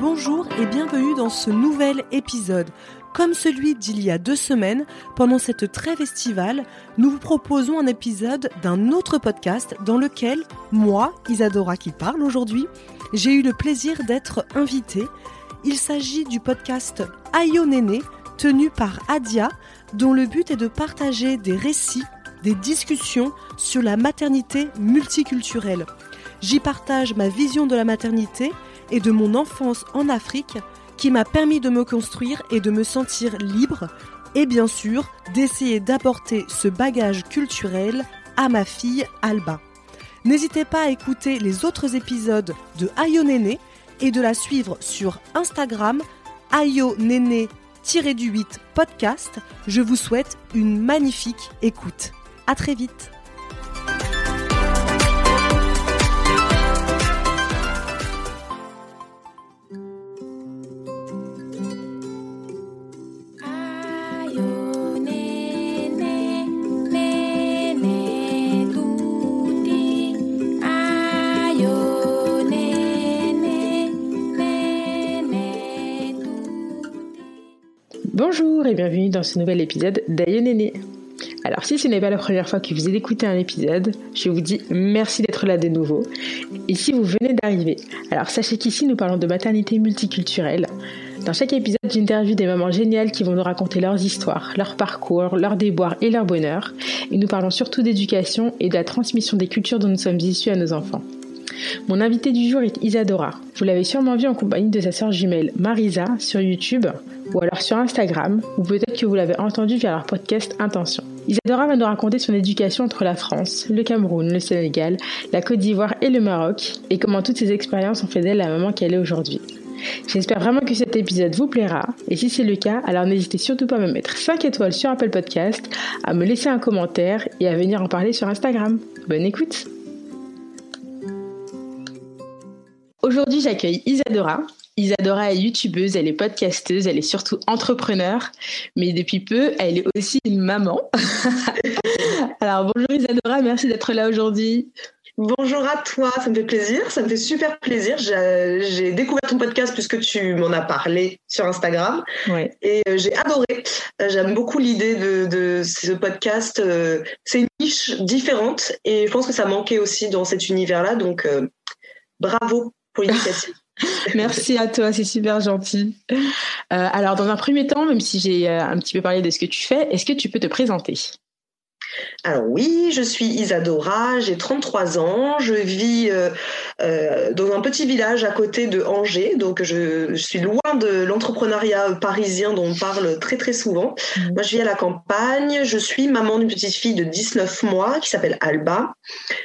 Bonjour et bienvenue dans ce nouvel épisode. Comme celui d'il y a deux semaines, pendant cette trêve estivale, nous vous proposons un épisode d'un autre podcast dans lequel, moi, Isadora qui parle aujourd'hui, j'ai eu le plaisir d'être invitée. Il s'agit du podcast Ayo Néné, tenu par Adia, dont le but est de partager des récits, des discussions sur la maternité multiculturelle. J'y partage ma vision de la maternité et de mon enfance en Afrique qui m'a permis de me construire et de me sentir libre et bien sûr d'essayer d'apporter ce bagage culturel à ma fille Alba. N'hésitez pas à écouter les autres épisodes de Ayo Néné et de la suivre sur Instagram Ayo Néné-du-8 podcast. Je vous souhaite une magnifique écoute. À très vite. Bonjour et bienvenue dans ce nouvel épisode d'Aïe Néné. Alors si ce n'est pas la première fois que vous écoutez un épisode, je vous dis merci d'être là de nouveau. Et si vous venez d'arriver, alors sachez qu'ici nous parlons de maternité multiculturelle. Dans chaque épisode, j'interviewe des mamans géniales qui vont nous raconter leurs histoires, leurs parcours, leurs déboires et leur bonheur. Et nous parlons surtout d'éducation et de la transmission des cultures dont nous sommes issus à nos enfants. Mon invité du jour est Isadora. Vous l'avez sûrement vue en compagnie de sa sœur jumelle Marisa sur YouTube ou alors sur Instagram ou peut-être que vous l'avez entendu via leur podcast Intention. Isadora va nous raconter son éducation entre la France, le Cameroun, le Sénégal, la Côte d'Ivoire et le Maroc et comment toutes ces expériences ont fait d'elle la maman qu'elle est aujourd'hui. J'espère vraiment que cet épisode vous plaira et si c'est le cas, alors n'hésitez surtout pas à me mettre 5 étoiles sur Apple Podcast, à me laisser un commentaire et à venir en parler sur Instagram. Bonne écoute Aujourd'hui, j'accueille Isadora. Isadora est youtubeuse, elle est podcasteuse, elle est surtout entrepreneur, mais depuis peu, elle est aussi une maman. Alors bonjour Isadora, merci d'être là aujourd'hui. Bonjour à toi, ça me fait plaisir, ça me fait super plaisir. J'ai découvert ton podcast puisque tu m'en as parlé sur Instagram Ouais. et euh, j'ai adoré. Euh, J'aime beaucoup l'idée de, de ce podcast. euh, C'est une niche différente et je pense que ça manquait aussi dans cet univers-là. Donc bravo Merci à toi, c'est super gentil. Euh, alors dans un premier temps, même si j'ai euh, un petit peu parlé de ce que tu fais, est-ce que tu peux te présenter? Alors oui, je suis Isadora, j'ai 33 ans, je vis euh, euh, dans un petit village à côté de Angers, donc je, je suis loin de l'entrepreneuriat parisien dont on parle très très souvent. Mhm. Moi je vis à la campagne, je suis maman d'une petite fille de 19 mois qui s'appelle Alba.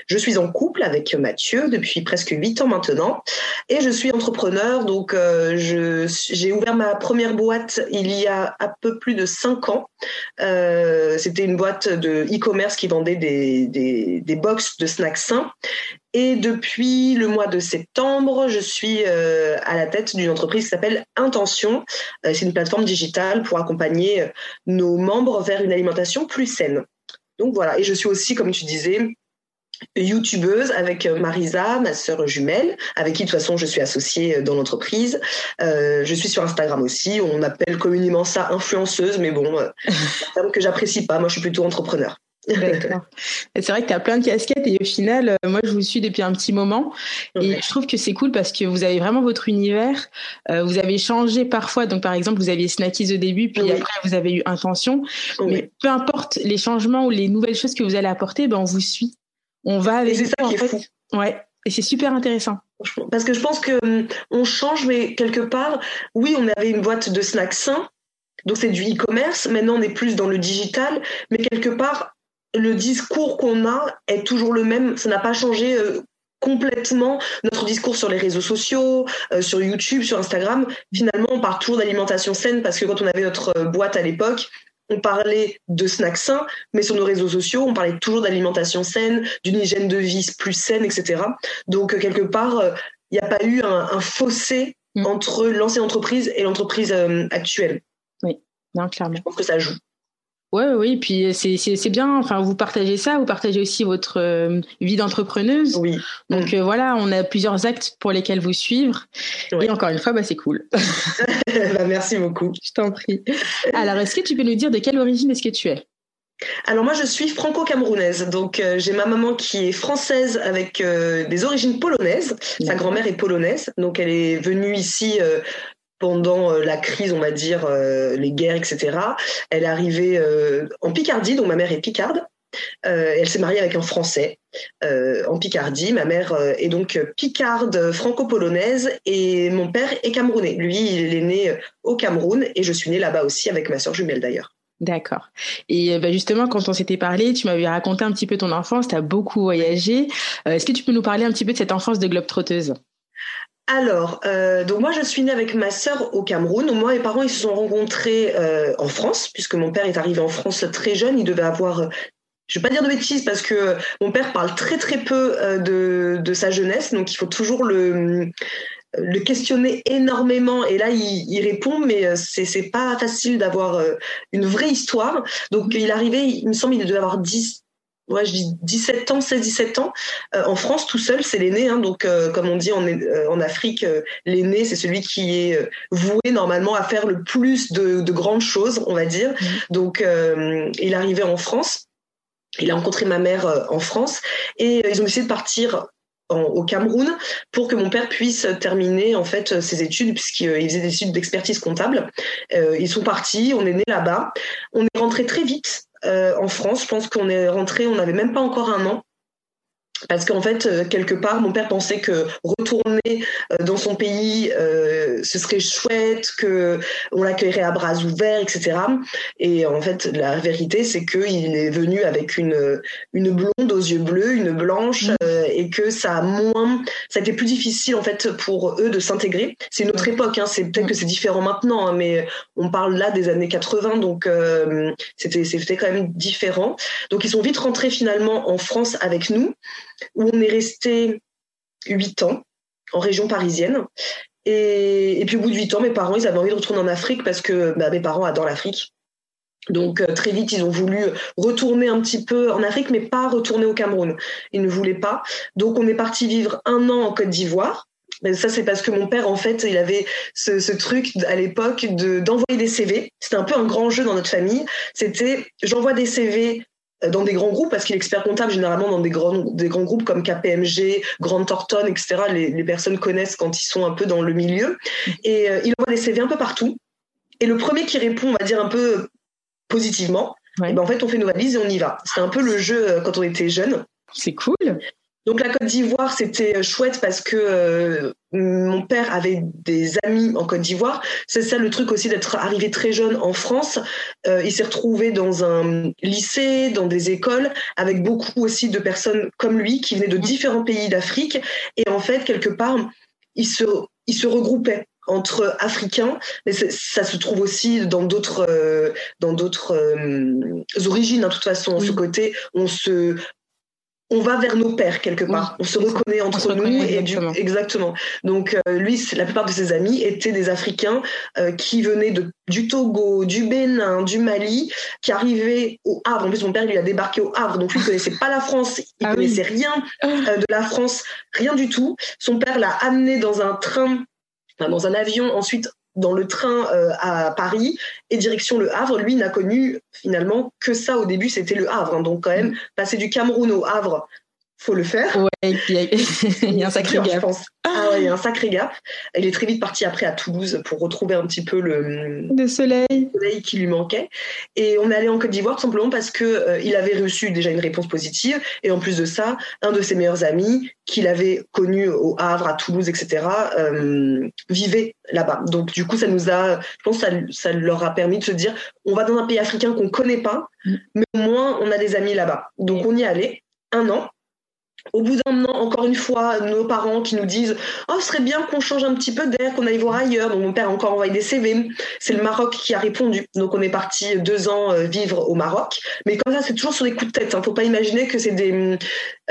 Je suis en couple avec Mathieu depuis presque 8 ans maintenant et je suis entrepreneur, donc euh, je- j'ai ouvert ma première boîte il y a un peu plus de 5 ans. C'était une boîte de e-commerce qui vendait des, des, des box de snacks sains. Et depuis le mois de septembre, je suis euh, à la tête d'une entreprise qui s'appelle Intention. Euh, C'est une plateforme digitale pour accompagner euh, nos membres vers une alimentation plus saine. Donc voilà, et je suis aussi, comme tu disais, youtubeuse avec Marisa, ma sœur jumelle, avec qui de toute façon je suis associée dans l'entreprise. Je suis sur Instagram aussi, on appelle communément ça influenceuse, mais bon, c'est un terme que j'apprécie pas, moi je suis plutôt entrepreneur. D'accord. C'est vrai que tu as plein de casquettes et au final, euh, moi je vous suis depuis un petit moment et Ouais. je trouve que c'est cool parce que vous avez vraiment votre univers. Euh, vous avez changé parfois, donc par exemple vous aviez Snackies au début, puis Oui. après vous avez eu Intention. Oui. Mais peu importe les changements ou les nouvelles choses que vous allez apporter, ben on vous suit. On va avec c'est ça en qui est fou. Ouais. Et c'est super intéressant. Parce que je pense que hum, on change, mais quelque part, oui, on avait une boîte de snacks sains, donc c'est du e-commerce. Maintenant, on est plus dans le digital, mais quelque part, le discours qu'on a est toujours le même. Ça n'a pas changé euh, complètement notre discours sur les réseaux sociaux, euh, sur YouTube, sur Instagram. Finalement, on parle toujours d'alimentation saine parce que quand on avait notre euh, boîte à l'époque, on parlait de snacks sains, mais sur nos réseaux sociaux, on parlait toujours d'alimentation saine, d'une hygiène de vie plus saine, etc. Donc, quelque part, euh, il n'y a pas eu un, un fossé Mm. entre l'ancienne entreprise et l'entreprise actuelle. Non, clairement. Je pense que ça joue. Ouais, oui, puis c'est c'est- bien. Enfin, vous partagez ça, vous partagez aussi votre euh, vie d'entrepreneuse. Oui. Donc euh, voilà, on a plusieurs actes pour lesquels vous suivre. Et encore une fois, bah, c'est cool. Bah, merci beaucoup. Je t'en prie. Alors, est-ce que tu peux nous dire de quelle origine est-ce que tu es? Alors moi je suis franco-camerounaise, donc euh, j'ai ma maman qui est française avec euh, des origines polonaises. Sa grand-mère est polonaise, donc elle est venue ici euh, pendant euh, la crise, on va dire, euh, les guerres, etc. Elle est arrivée euh, en Picardie, donc ma mère est picarde. Elle s'est mariée avec un Français en Picardie. Ma mère est donc picarde franco-polonaise et mon père est camerounais. Lui, il est né au Cameroun et je suis née là-bas aussi avec ma sœur jumelle d'ailleurs. D'accord. Et bah, justement, quand on s'était parlé, tu m'avais raconté un petit peu ton enfance, tu as beaucoup voyagé. Est-ce que tu peux nous parler un petit peu de cette enfance de globe-trotteuse Alors, euh, donc moi je suis née avec ma sœur au Cameroun. Moi, mes parents ils se sont rencontrés euh, en France puisque mon père est arrivé en France très jeune. Il devait avoir, euh, je vais pas dire de bêtises parce que mon père parle très très peu euh, de, de sa jeunesse, donc il faut toujours le le questionner énormément et là il, il répond mais c'est c'est pas facile d'avoir une vraie histoire. Donc il arrivait, il me semble il devait avoir 10 Ouais, je dis 17 ans, 16-17 ans, euh, en France tout seul, c'est l'aîné. Hein, donc, euh, comme on dit en, euh, en Afrique, l'aîné, c'est celui qui est voué normalement à faire le plus de, de grandes choses, on va dire. Mhm. Donc, il arrivait en France. Il a rencontré ma mère en France et ils ont décidé de partir en- au Cameroun pour que mon père puisse terminer en fait ses études puisqu'il faisait des études d'expertise comptable. Ils sont partis, on est né là-bas. On est rentré très vite en France. Je pense qu'on est rentré, on n'avait même pas encore un an. Parce qu'en fait, euh, quelque part, mon père pensait que retourner euh, dans son pays, euh, ce serait chouette, que on l'accueillerait à bras ouverts, etc. Et en fait, la vérité, c'est qu'il est venu avec une une blonde aux yeux bleus, une blanche, euh, et que ça a moins, ça a été plus difficile en fait pour eux de s'intégrer. C'est une autre époque, hein, c'est peut-être que c'est différent maintenant, hein, mais on parle là des années 80, donc euh, c'était c'était quand même différent. Donc ils sont vite rentrés finalement en France avec nous, où on est resté huit ans en région parisienne. Et, puis au bout de huit ans, mes parents, ils avaient envie de retourner en Afrique parce que bah, mes parents adorent l'Afrique. Donc euh, très vite, ils ont voulu retourner un petit peu en Afrique, mais pas retourner au Cameroun. Ils ne voulaient pas. Donc on est parti vivre un an en Côte d'Ivoire. Ça, c'est parce que mon père, en fait, il avait ce, truc à l'époque de d'envoyer des CV. C'était un peu un grand jeu dans notre famille. C'était j'envoie des CV dans des grands groupes, parce qu'il est expert comptable généralement dans des grands, des grands groupes comme KPMG, Grande Thornton, etc. Les, les personnes connaissent quand ils sont un peu dans le milieu. Et euh, il envoie des CV un peu partout. Et le premier qui répond, on va dire un peu positivement, Ouais. eh ben, en fait, on fait nos valises et on y va. C'était un peu le jeu euh, quand on était jeune. C'est cool. Donc la Côte d'Ivoire, c'était euh, chouette parce que euh, mon père avait des amis en Côte d'Ivoire. C'est ça le truc aussi d'être arrivé très jeune en France. Euh, il s'est retrouvé dans un lycée, dans des écoles, avec beaucoup aussi de personnes comme lui qui venaient de différents pays d'Afrique. Et en fait, quelque part, il se, il se regroupait entre africains, mais ça se trouve aussi dans d'autres euh, dans d'autres euh, origines. hein, de toute façon, Oui. ce côté, on se on va vers nos pères quelque part. Oui, on se ça. reconnaît On entre nous reconnaît, et du exactement. exactement. Donc euh, lui, la plupart de ses amis étaient des Africains euh, qui venaient de du Togo, du Bénin, du Mali, qui arrivaient au Havre. En plus, mon père lui a débarqué au Havre, donc lui il connaissait pas la France, il Ah oui. connaissait rien euh, de la France, rien du tout. Son père l'a amené dans un train, enfin, dans un avion, ensuite dans le train euh, à Paris et direction le Havre. Lui n'a connu finalement que ça au début, c'était le Havre. hein. Donc quand même, passer du Cameroun au Havre, faut le faire. Ouais, et puis il y a un sacré je gap. pense. Ah ouais, il y a un sacré gap. Il est très vite parti après à Toulouse pour retrouver un petit peu le, soleil. soleil qui lui manquait. Et on est allé en Côte d'Ivoire tout simplement parce que euh, il avait reçu déjà une réponse positive. Et en plus de ça, un de ses meilleurs amis, qu'il avait connu au Havre, à Toulouse, etc., euh, vivait là-bas. Donc du coup, ça nous a, je pense, que ça, ça leur a permis de se dire, on va dans un pays africain qu'on connaît pas, Mm. mais au moins on a des amis là-bas. Donc on y allait un an. Au bout d'un an, encore une fois, nos parents qui nous disent Oh, ce serait bien qu'on change un petit peu d'air, qu'on aille voir ailleurs. Donc, mon père a encore envoyé des CV. C'est le Maroc qui a répondu. Donc, on est parti deux ans euh, vivre au Maroc. Mais comme ça, c'est toujours sur des coups de tête. Hein. Faut pas imaginer que c'est des.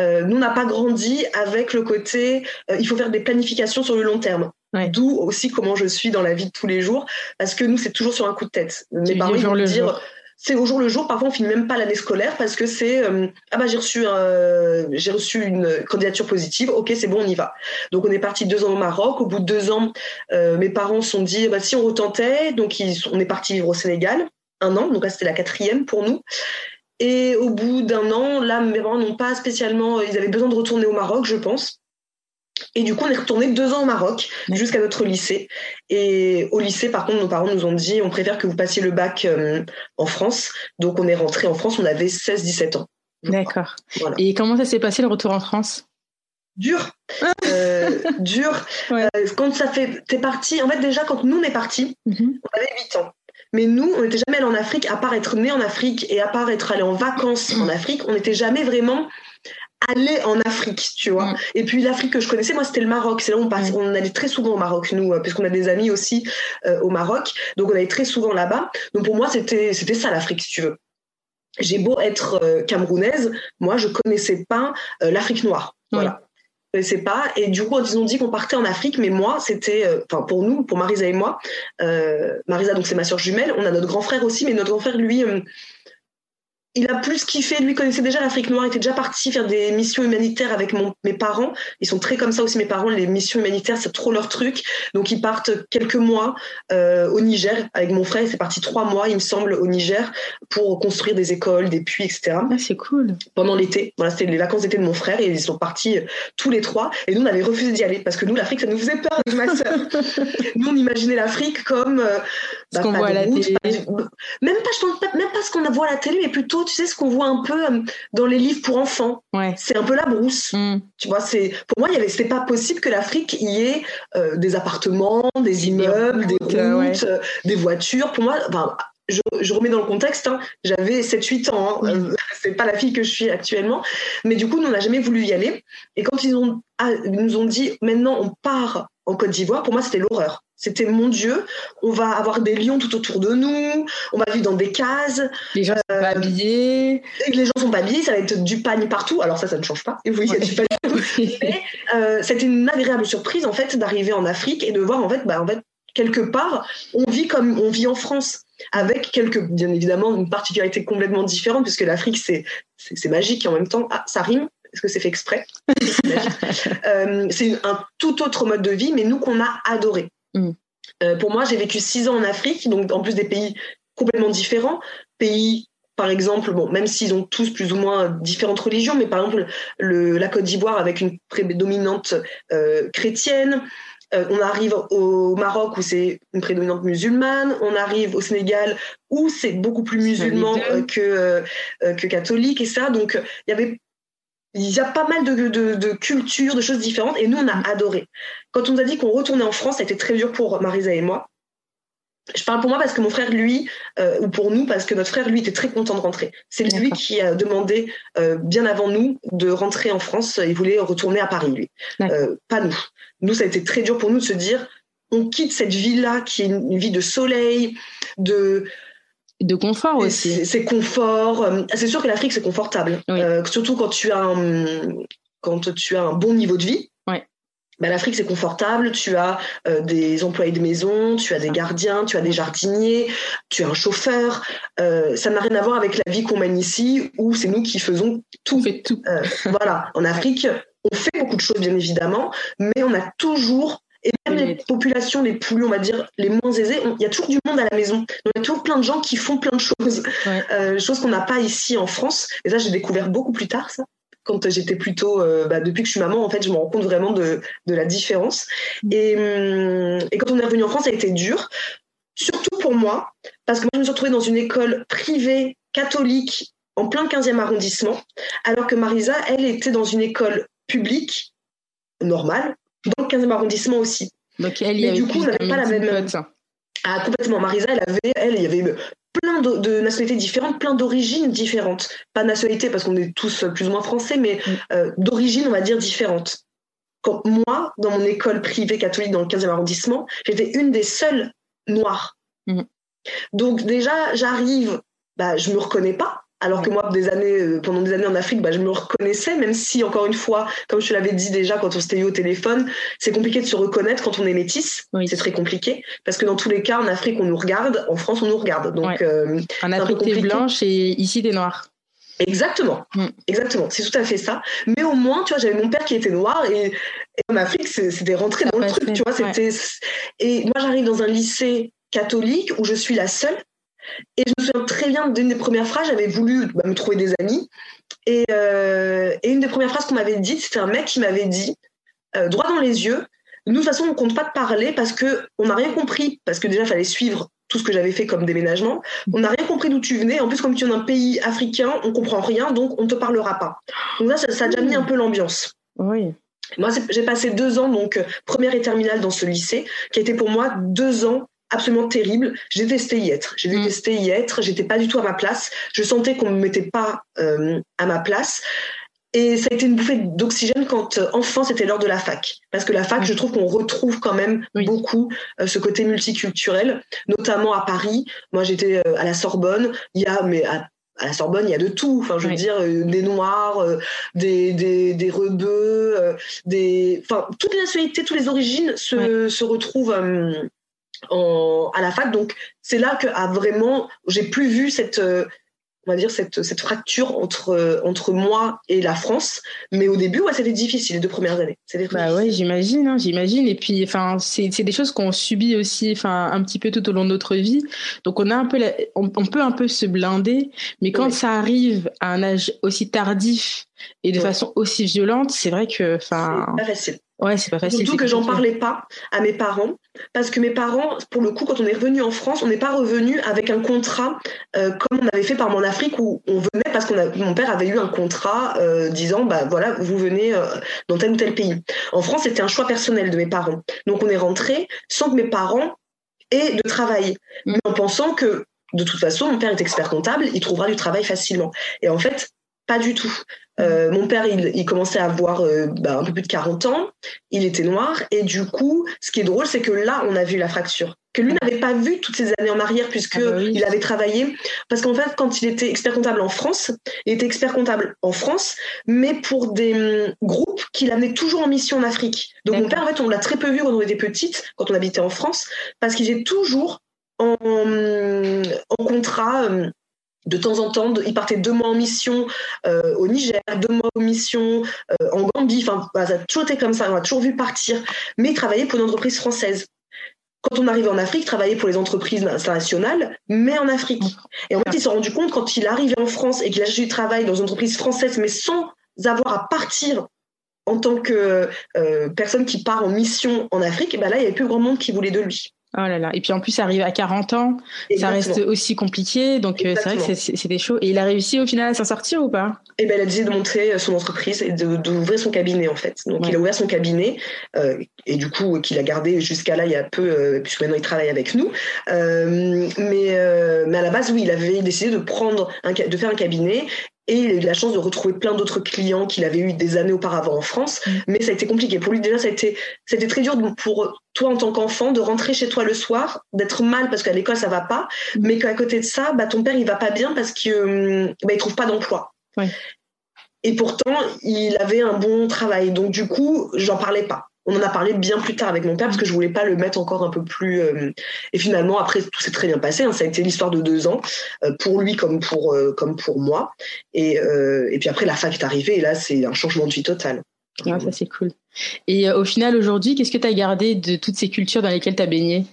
Euh, nous, on n'a pas grandi avec le côté euh, il faut faire des planifications sur le long terme. Ouais. D'où aussi comment je suis dans la vie de tous les jours. Parce que nous, c'est toujours sur un coup de tête. Mes parents ils vont dire jour. C'est au jour le jour. Parfois, on finit même pas l'année scolaire parce que c'est euh, ah bah j'ai reçu un- j'ai reçu une candidature positive. Ok, c'est bon, on y va. Donc on est parti deux ans au Maroc. Au bout de deux ans, euh, mes parents se sont dit bah si on retentait. Donc ils, on est parti vivre au Sénégal un an. Donc là c'était la quatrième pour nous. Et au bout d'un an, là mes parents n'ont pas spécialement, ils avaient besoin de retourner au Maroc, je pense. Et du coup, on est retourné deux ans au Maroc jusqu'à notre lycée. Et au lycée, par contre, nos parents nous ont dit on préfère que vous passiez le bac euh, en France. Donc, on est rentré en France, on avait 16-17 ans. D'accord. Voilà. Et comment ça s'est passé le retour en France? Dur. Euh, dur. Ouais. Euh, quand ça fait. T'es parti. En fait, déjà, quand nous, on est parti, Mhm. on avait 8 ans. Mais nous, on n'était jamais allé en Afrique, à part être né en Afrique et à part être allé en vacances en Afrique, on n'était jamais vraiment allé en Afrique, tu vois. Mm. Et puis l'Afrique que je connaissais, moi, c'était le Maroc. C'est là où on. Mm. On allait très souvent au Maroc, nous, euh, puisqu'on a des amis aussi euh, au Maroc. Donc on allait très souvent là-bas. Donc pour moi, c'était c'était ça l'Afrique, si tu veux. J'ai beau être euh, camerounaise, moi, je connaissais pas euh, l'Afrique noire. Voilà. Je connaissais pas. Et du coup, ils ont dit qu'on partait en Afrique, mais moi, c'était, enfin, pour nous, pour Marisa et moi, Marisa, donc c'est ma soeur jumelle, on a notre grand frère aussi, mais notre grand frère, lui, il a plus kiffé, lui connaissait déjà l'Afrique noire, il était déjà parti faire des missions humanitaires avec mon, mes parents. Ils sont très comme ça aussi, mes parents, les missions humanitaires, c'est trop leur truc. Donc ils partent quelques mois euh, au Niger avec mon frère, c'est parti trois mois, il me semble, au Niger pour construire des écoles, des puits, etc Ah, c'est cool. pendant l'été. Voilà, c'était les vacances d'été de mon frère et ils sont partis euh, tous les trois. Et nous, on avait refusé d'y aller parce que nous, l'Afrique, ça nous faisait peur avec ma sœur. nous, on imaginait l'Afrique comme euh, Ce qu'on pas voit à de la route, télé. pas même pas, je pense pas, même pas ce qu'on voit à la télé, mais plutôt, tu sais, ce qu'on voit un peu euh, dans les livres pour enfants. Ouais. C'est un peu la brousse. Mm. Tu vois, c'est pour moi, il y avait, c'était pas possible que l'Afrique y ait euh, des appartements, des immeubles, des routes, euh, ouais. euh, des voitures. Pour moi, je, je remets dans le contexte. hein, j'avais 7-8 ans. Hein, euh, c'est pas la fille que je suis actuellement. Mais du coup, nous, on n'a jamais voulu y aller. Et quand ils ont, ah, ils nous ont dit, maintenant, on part en Côte d'Ivoire, pour moi, c'était l'horreur. C'était mon Dieu, on va avoir des lions tout autour de nous, on va vivre dans des cases, Les gens sont pas Euh, habillés. les gens sont pas habillés, ça va être du pagne partout. Alors ça, ça ne change pas. Et oui, il y a du pagne mais euh, c'était une agréable surprise en fait d'arriver en Afrique et de voir en fait, bah, en fait quelque part, on vit comme on vit en France, avec quelques, bien évidemment, une particularité complètement différente puisque l'Afrique c'est c'est magique et en même temps, ah, ça rime. Est-ce que c'est fait exprès? Euh, C'est un tout autre mode de vie, mais nous qu'on a adoré. Mm. Euh, pour moi, j'ai vécu six ans en Afrique, donc en plus des pays complètement différents, pays par exemple, bon, même s'ils ont tous plus ou moins différentes religions, mais par exemple le, la Côte d'Ivoire avec une prédominante euh, chrétienne. Euh, on arrive au Maroc où c'est une prédominante musulmane. On arrive au Sénégal où c'est beaucoup plus musulman euh, que que catholique et ça. Donc il y avait il y a pas mal de, de, de cultures, de choses différentes, et nous, on a adoré. Quand on nous a dit qu'on retournait en France, ça a été très dur pour Marisa et moi. Je parle pour moi parce que mon frère, lui, euh, ou pour nous, parce que notre frère, lui, était très content de rentrer. C'est lui qui a demandé, euh, bien avant nous, de rentrer en France. Il voulait retourner à Paris, lui. Euh, pas nous. Nous, ça a été très dur pour nous de se dire, on quitte cette vie-là, qui est une vie de soleil, de, De confort aussi. C'est confort. Euh, C'est sûr que l'Afrique, c'est confortable. Oui. Euh, surtout quand tu, as un, quand tu as un bon niveau de vie. Ouais. Ben, L'Afrique, c'est confortable. Tu as euh, des employés de maison, tu as des gardiens, tu as des jardiniers, tu as un chauffeur. Euh, ça n'a rien à voir avec la vie qu'on mène ici, où c'est nous qui faisons tout. On fait tout. Voilà, en Afrique, on fait beaucoup de choses, bien évidemment, mais on a toujours, et même les populations les plus, on va dire, les moins aisées, il y a toujours du monde à la maison. Donc, il y a toujours plein de gens qui font plein de choses, Ouais. euh, choses qu'on n'a pas ici en France. Et ça, j'ai découvert beaucoup plus tard, ça. quand j'étais plutôt, euh, bah, depuis que je suis maman, en fait, je me rends compte vraiment de, de la différence. Et, hum, et quand on est revenu en France, ça a été dur, surtout pour moi, parce que moi, je me suis retrouvée dans une école privée catholique en plein 15e arrondissement, alors que Marisa, elle était dans une école publique normale, dans le 15e arrondissement aussi. Donc elle, y du coup, pas la même- pote. Ah, complètement. Marisa, elle avait, elle, il y avait plein de, de nationalités différentes, plein d'origines différentes. Pas nationalité parce qu'on est tous plus ou moins français, mais Mm. euh, d'origines, on va dire, différentes. Quand moi, dans mon école privée catholique dans le 15e arrondissement, j'étais une des seules noires. Mm. Donc déjà, j'arrive, bah, je me reconnais pas. Alors que moi, des années, euh, pendant des années en Afrique, bah, je me reconnaissais, même si, encore une fois, comme je te l'avais dit déjà quand on s'était eu au téléphone, c'est compliqué de se reconnaître quand on est métisse. Oui. C'est très compliqué. Parce que dans tous les cas, en Afrique, on nous regarde, en France, on nous regarde. Donc, Ouais. euh, En Afrique, t'es blanche et ici, t'es noire. exactement. Mm. Exactement. C'est tout à fait ça. Mais au moins, tu vois, j'avais mon père qui était noir et, et en Afrique, c'était rentré dans le truc, tu vois. ouais. Et moi, j'arrive dans un lycée catholique où je suis la seule. Et je me souviens très bien d'une des premières phrases, j'avais voulu bah, me trouver des amis. Et, euh, et une des premières phrases qu'on m'avait dites, c'était un mec qui m'avait dit, euh, droit dans les yeux, nous, de toute façon, on compte pas de parler parce que on n'a rien compris, parce que déjà, il fallait suivre tout ce que j'avais fait comme déménagement. On n'a rien compris d'où tu venais. En plus, comme tu es d'un pays africain, on comprend rien, donc on ne te parlera pas. Donc là, ça, ça a déjà mis un peu l'ambiance. Oui. Moi, j'ai passé deux ans, donc euh, première et terminale dans ce lycée, qui a été pour moi deux ans absolument terribles. J'ai détesté y être. J'ai Mm. détesté y être. J'étais pas du tout à ma place. Je sentais qu'on me mettait pas euh, à ma place. Et ça a été une bouffée d'oxygène quand euh, enfin c'était l'heure de la fac. Parce que la fac, Mm. je trouve qu'on retrouve quand même Oui. beaucoup euh, ce côté multiculturel, notamment à Paris. Moi, j'étais euh, à la Sorbonne. Il y a, mais à, à la Sorbonne, il y a de tout. Enfin, je veux Oui. dire, euh, des noirs, euh, des, des, des rebeux, euh, des, enfin, toutes les nationalités, toutes les origines se, se retrouvent en, à la fac. Donc, c'est là que a vraiment, j'ai plus vu cette, euh, on va dire cette, cette fracture entre euh, entre moi et la France. Mais au début, ouais, c'était difficile les deux premières années. Bah ouais, j'imagine, hein, j'imagine. Et puis, enfin, c'est c'est des choses qu'on subit aussi, enfin, un petit peu tout au long de notre vie. Donc, on a un peu, la- on, on peut un peu se blinder, mais quand ça arrive à un âge aussi tardif et de façon aussi violente, c'est vrai que, enfin, C'est pas facile. Ouais, c'est pas facile. Surtout que j'en parlais pas à mes parents, parce que mes parents, pour le coup, quand on est revenu en France, on n'est pas revenu avec un contrat euh, comme on avait fait par en Afrique où on venait parce a, mon père avait eu un contrat euh, disant bah voilà vous venez euh, dans tel ou tel pays. En France, c'était un choix personnel de mes parents, donc on est rentré sans que mes parents aient de travail, Mm. mais en pensant que de toute façon mon père est expert comptable, il trouvera du travail facilement. Et en fait, pas du tout. Euh, mon père, il, il commençait à avoir euh, bah, un peu plus de 40 ans, il était noir, et du coup, ce qui est drôle, c'est que là, on a vu la fracture. Que lui n'avait pas vu toutes ces années en arrière, puisque Ah bah oui. il avait travaillé. Parce qu'en fait, quand il était expert comptable en France, il était expert comptable en France, mais pour des hum, groupes qu'il amenait toujours en mission en Afrique. Donc mon père, en fait, on l'a très peu vu quand on était petite, quand on habitait en France, parce qu'il était toujours en, en contrat. hum, de temps en temps, il partait deux mois en mission euh, au Niger, deux mois en mission euh, en Gambie. Enfin, ça a toujours été comme ça. On l'a toujours vu partir. Mais il travaillait pour une entreprise française. Quand on arrivait en Afrique, il travaillait pour les entreprises internationales, mais en Afrique. Et en fait, il s'est rendu compte quand il arrivait en France et qu'il a du travail dans une entreprise française, mais sans avoir à partir en tant que euh, personne qui part en mission en Afrique, et ben là, il n'y avait plus grand monde qui voulait de lui. Oh là là. Et puis en plus, ça arrive à 40 ans, ça reste aussi compliqué. Donc, euh, c'est vrai que c'est- c'était chaud. Et il a réussi au final à s'en sortir ou pas? Et ben, elle a décidé de monter son entreprise et d'ouvrir son cabinet en fait. Donc Ouais. il a ouvert son cabinet euh, et du coup qu'il a gardé jusqu'à là il y a peu euh, puisque maintenant il travaille avec nous. Euh, mais euh, mais à la base oui il avait décidé de prendre un, de faire un cabinet. Et il a eu la chance de retrouver plein d'autres clients qu'il avait eu des années auparavant en France. Mm. Mais ça a été compliqué. Pour lui, déjà, ça a été, ça a été très dur pour toi, en tant qu'enfant, de rentrer chez toi le soir, d'être mal parce qu'à l'école, ça va pas. Mm. Mais qu'à côté de ça, bah, ton père, il va pas bien parce qu'il bah, il trouve pas d'emploi. Ouais. Et pourtant, il avait un bon travail. Donc, du coup, j'en parlais pas. On en a parlé bien plus tard avec mon père parce que je voulais pas le mettre encore un peu plus. euh, Et finalement, après, tout s'est très bien passé. hein. Ça a été l'histoire de deux ans euh, pour lui comme pour euh, comme pour moi. Et et puis après, la fac est arrivée et là, c'est un changement de vie total. Ouais, ça c'est cool. Et au final, aujourd'hui, qu'est-ce que tu as gardé de toutes ces cultures dans lesquelles tu as baigné?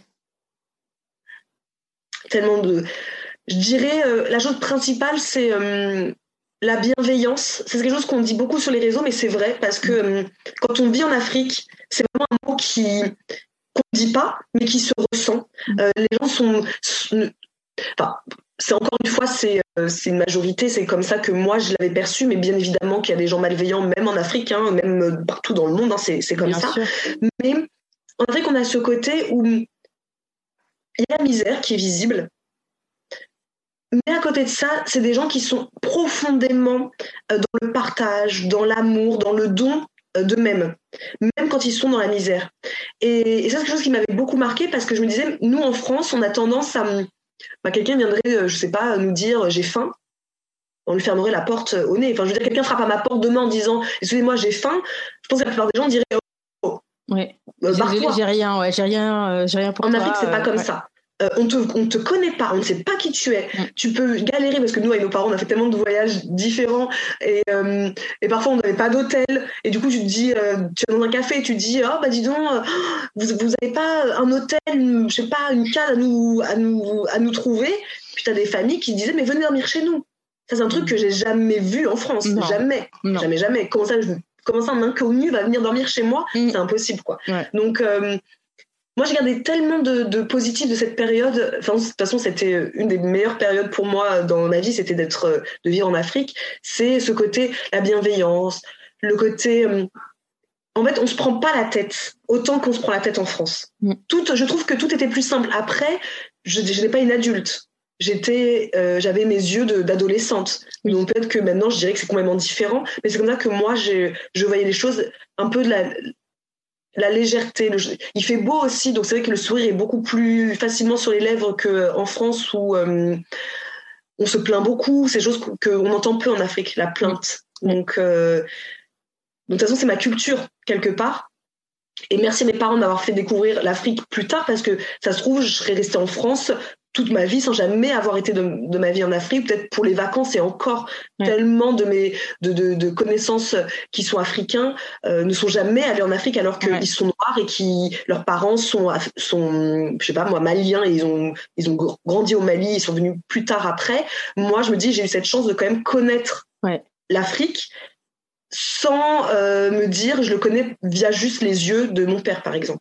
Tellement de. Je dirais la chose principale, c'est la bienveillance, c'est quelque chose qu'on dit beaucoup sur les réseaux, mais c'est vrai parce que euh, quand on vit en Afrique, c'est vraiment un mot qui qu'on ne dit pas, mais qui se ressent. Euh, les gens sont, sont- enfin, c'est encore une fois, c'est euh, c'est une majorité, c'est comme ça que moi je l'avais perçu, mais bien évidemment qu'il y a des gens malveillants, même en Afrique, hein, même partout dans le monde, hein, c'est c'est comme Bien ça. sûr. Mais en Afrique, on a ce côté où il y a la misère qui est visible. Mais à côté de ça, c'est des gens qui sont profondément euh, dans le partage, dans l'amour, dans le don euh, d'eux-mêmes, même quand ils sont dans la misère. Et, et ça, c'est quelque chose qui m'avait beaucoup marqué parce que je me disais, nous en France, on a tendance à. bah, quelqu'un viendrait, euh, je sais pas, nous dire j'ai faim. On lui fermerait la porte au nez. Enfin, je veux dire, quelqu'un frappe à ma porte demain en disant excusez-moi, j'ai faim. Je pense que la plupart des gens diraient Ouais. euh, Désolée, barre-toi. j'ai rien, ouais, j'ai rien, euh, j'ai rien pour En toi. Afrique, c'est pas euh, comme ouais. ça. Euh, on te, on te connaît pas, on ne sait pas qui tu es. Mm. Tu peux galérer parce que nous, avec nos parents, on a fait tellement de voyages différents et, euh, et parfois on n'avait pas d'hôtel. Et du coup, tu te dis, euh, tu es dans un café, et tu te dis, oh bah dis donc, vous, vous avez pas un hôtel, je sais pas, une case à nous, à nous, à nous trouver? Puis tu as des familles qui disaient, mais venez dormir chez nous. Ça, c'est un truc que j'ai jamais vu en France. Non. Jamais. Non. Jamais, jamais. Comment ça, je- comment ça, un inconnu va venir dormir chez moi? Mm. C'est impossible, quoi. Ouais. Donc, moi, j'ai gardé tellement de, de positif de cette période. Enfin, de toute façon, c'était une des meilleures périodes pour moi dans ma vie, c'était d'être, euh, de vivre en Afrique. C'est ce côté, la bienveillance, le côté. euh, en fait, on se prend pas la tête autant qu'on se prend la tête en France. Mm. Tout, je trouve que tout était plus simple. Après, je, je n'étais pas une adulte. J'étais, euh, j'avais mes yeux d'adolescente. Donc peut-être que maintenant, je dirais que c'est complètement différent. Mais c'est comme ça que moi, je voyais les choses un peu de la, la légèreté. il fait beau aussi, donc c'est vrai que le sourire est beaucoup plus facilement sur les lèvres qu'en France où euh, on se plaint beaucoup. C'est des choses qu'on entend peu en Afrique, la plainte. Euh, donc, de toute façon, c'est ma culture quelque part. Et merci à mes parents d'avoir fait découvrir l'Afrique plus tard parce que ça se trouve, je serais restée en France toute ma vie sans jamais avoir été de, de ma vie en Afrique, peut-être pour les vacances et encore Ouais. tellement de mes de, de, de connaissances qui sont africains euh, ne sont jamais allés en Afrique alors qu'ils Ouais. sont noirs et qui leurs parents sont sont je sais pas moi maliens et ils ont ils ont gr- grandi au Mali ils sont venus plus tard après moi je me dis j'ai eu cette chance de quand même connaître Ouais. l'Afrique sans euh, me dire je le connais via juste les yeux de mon père par exemple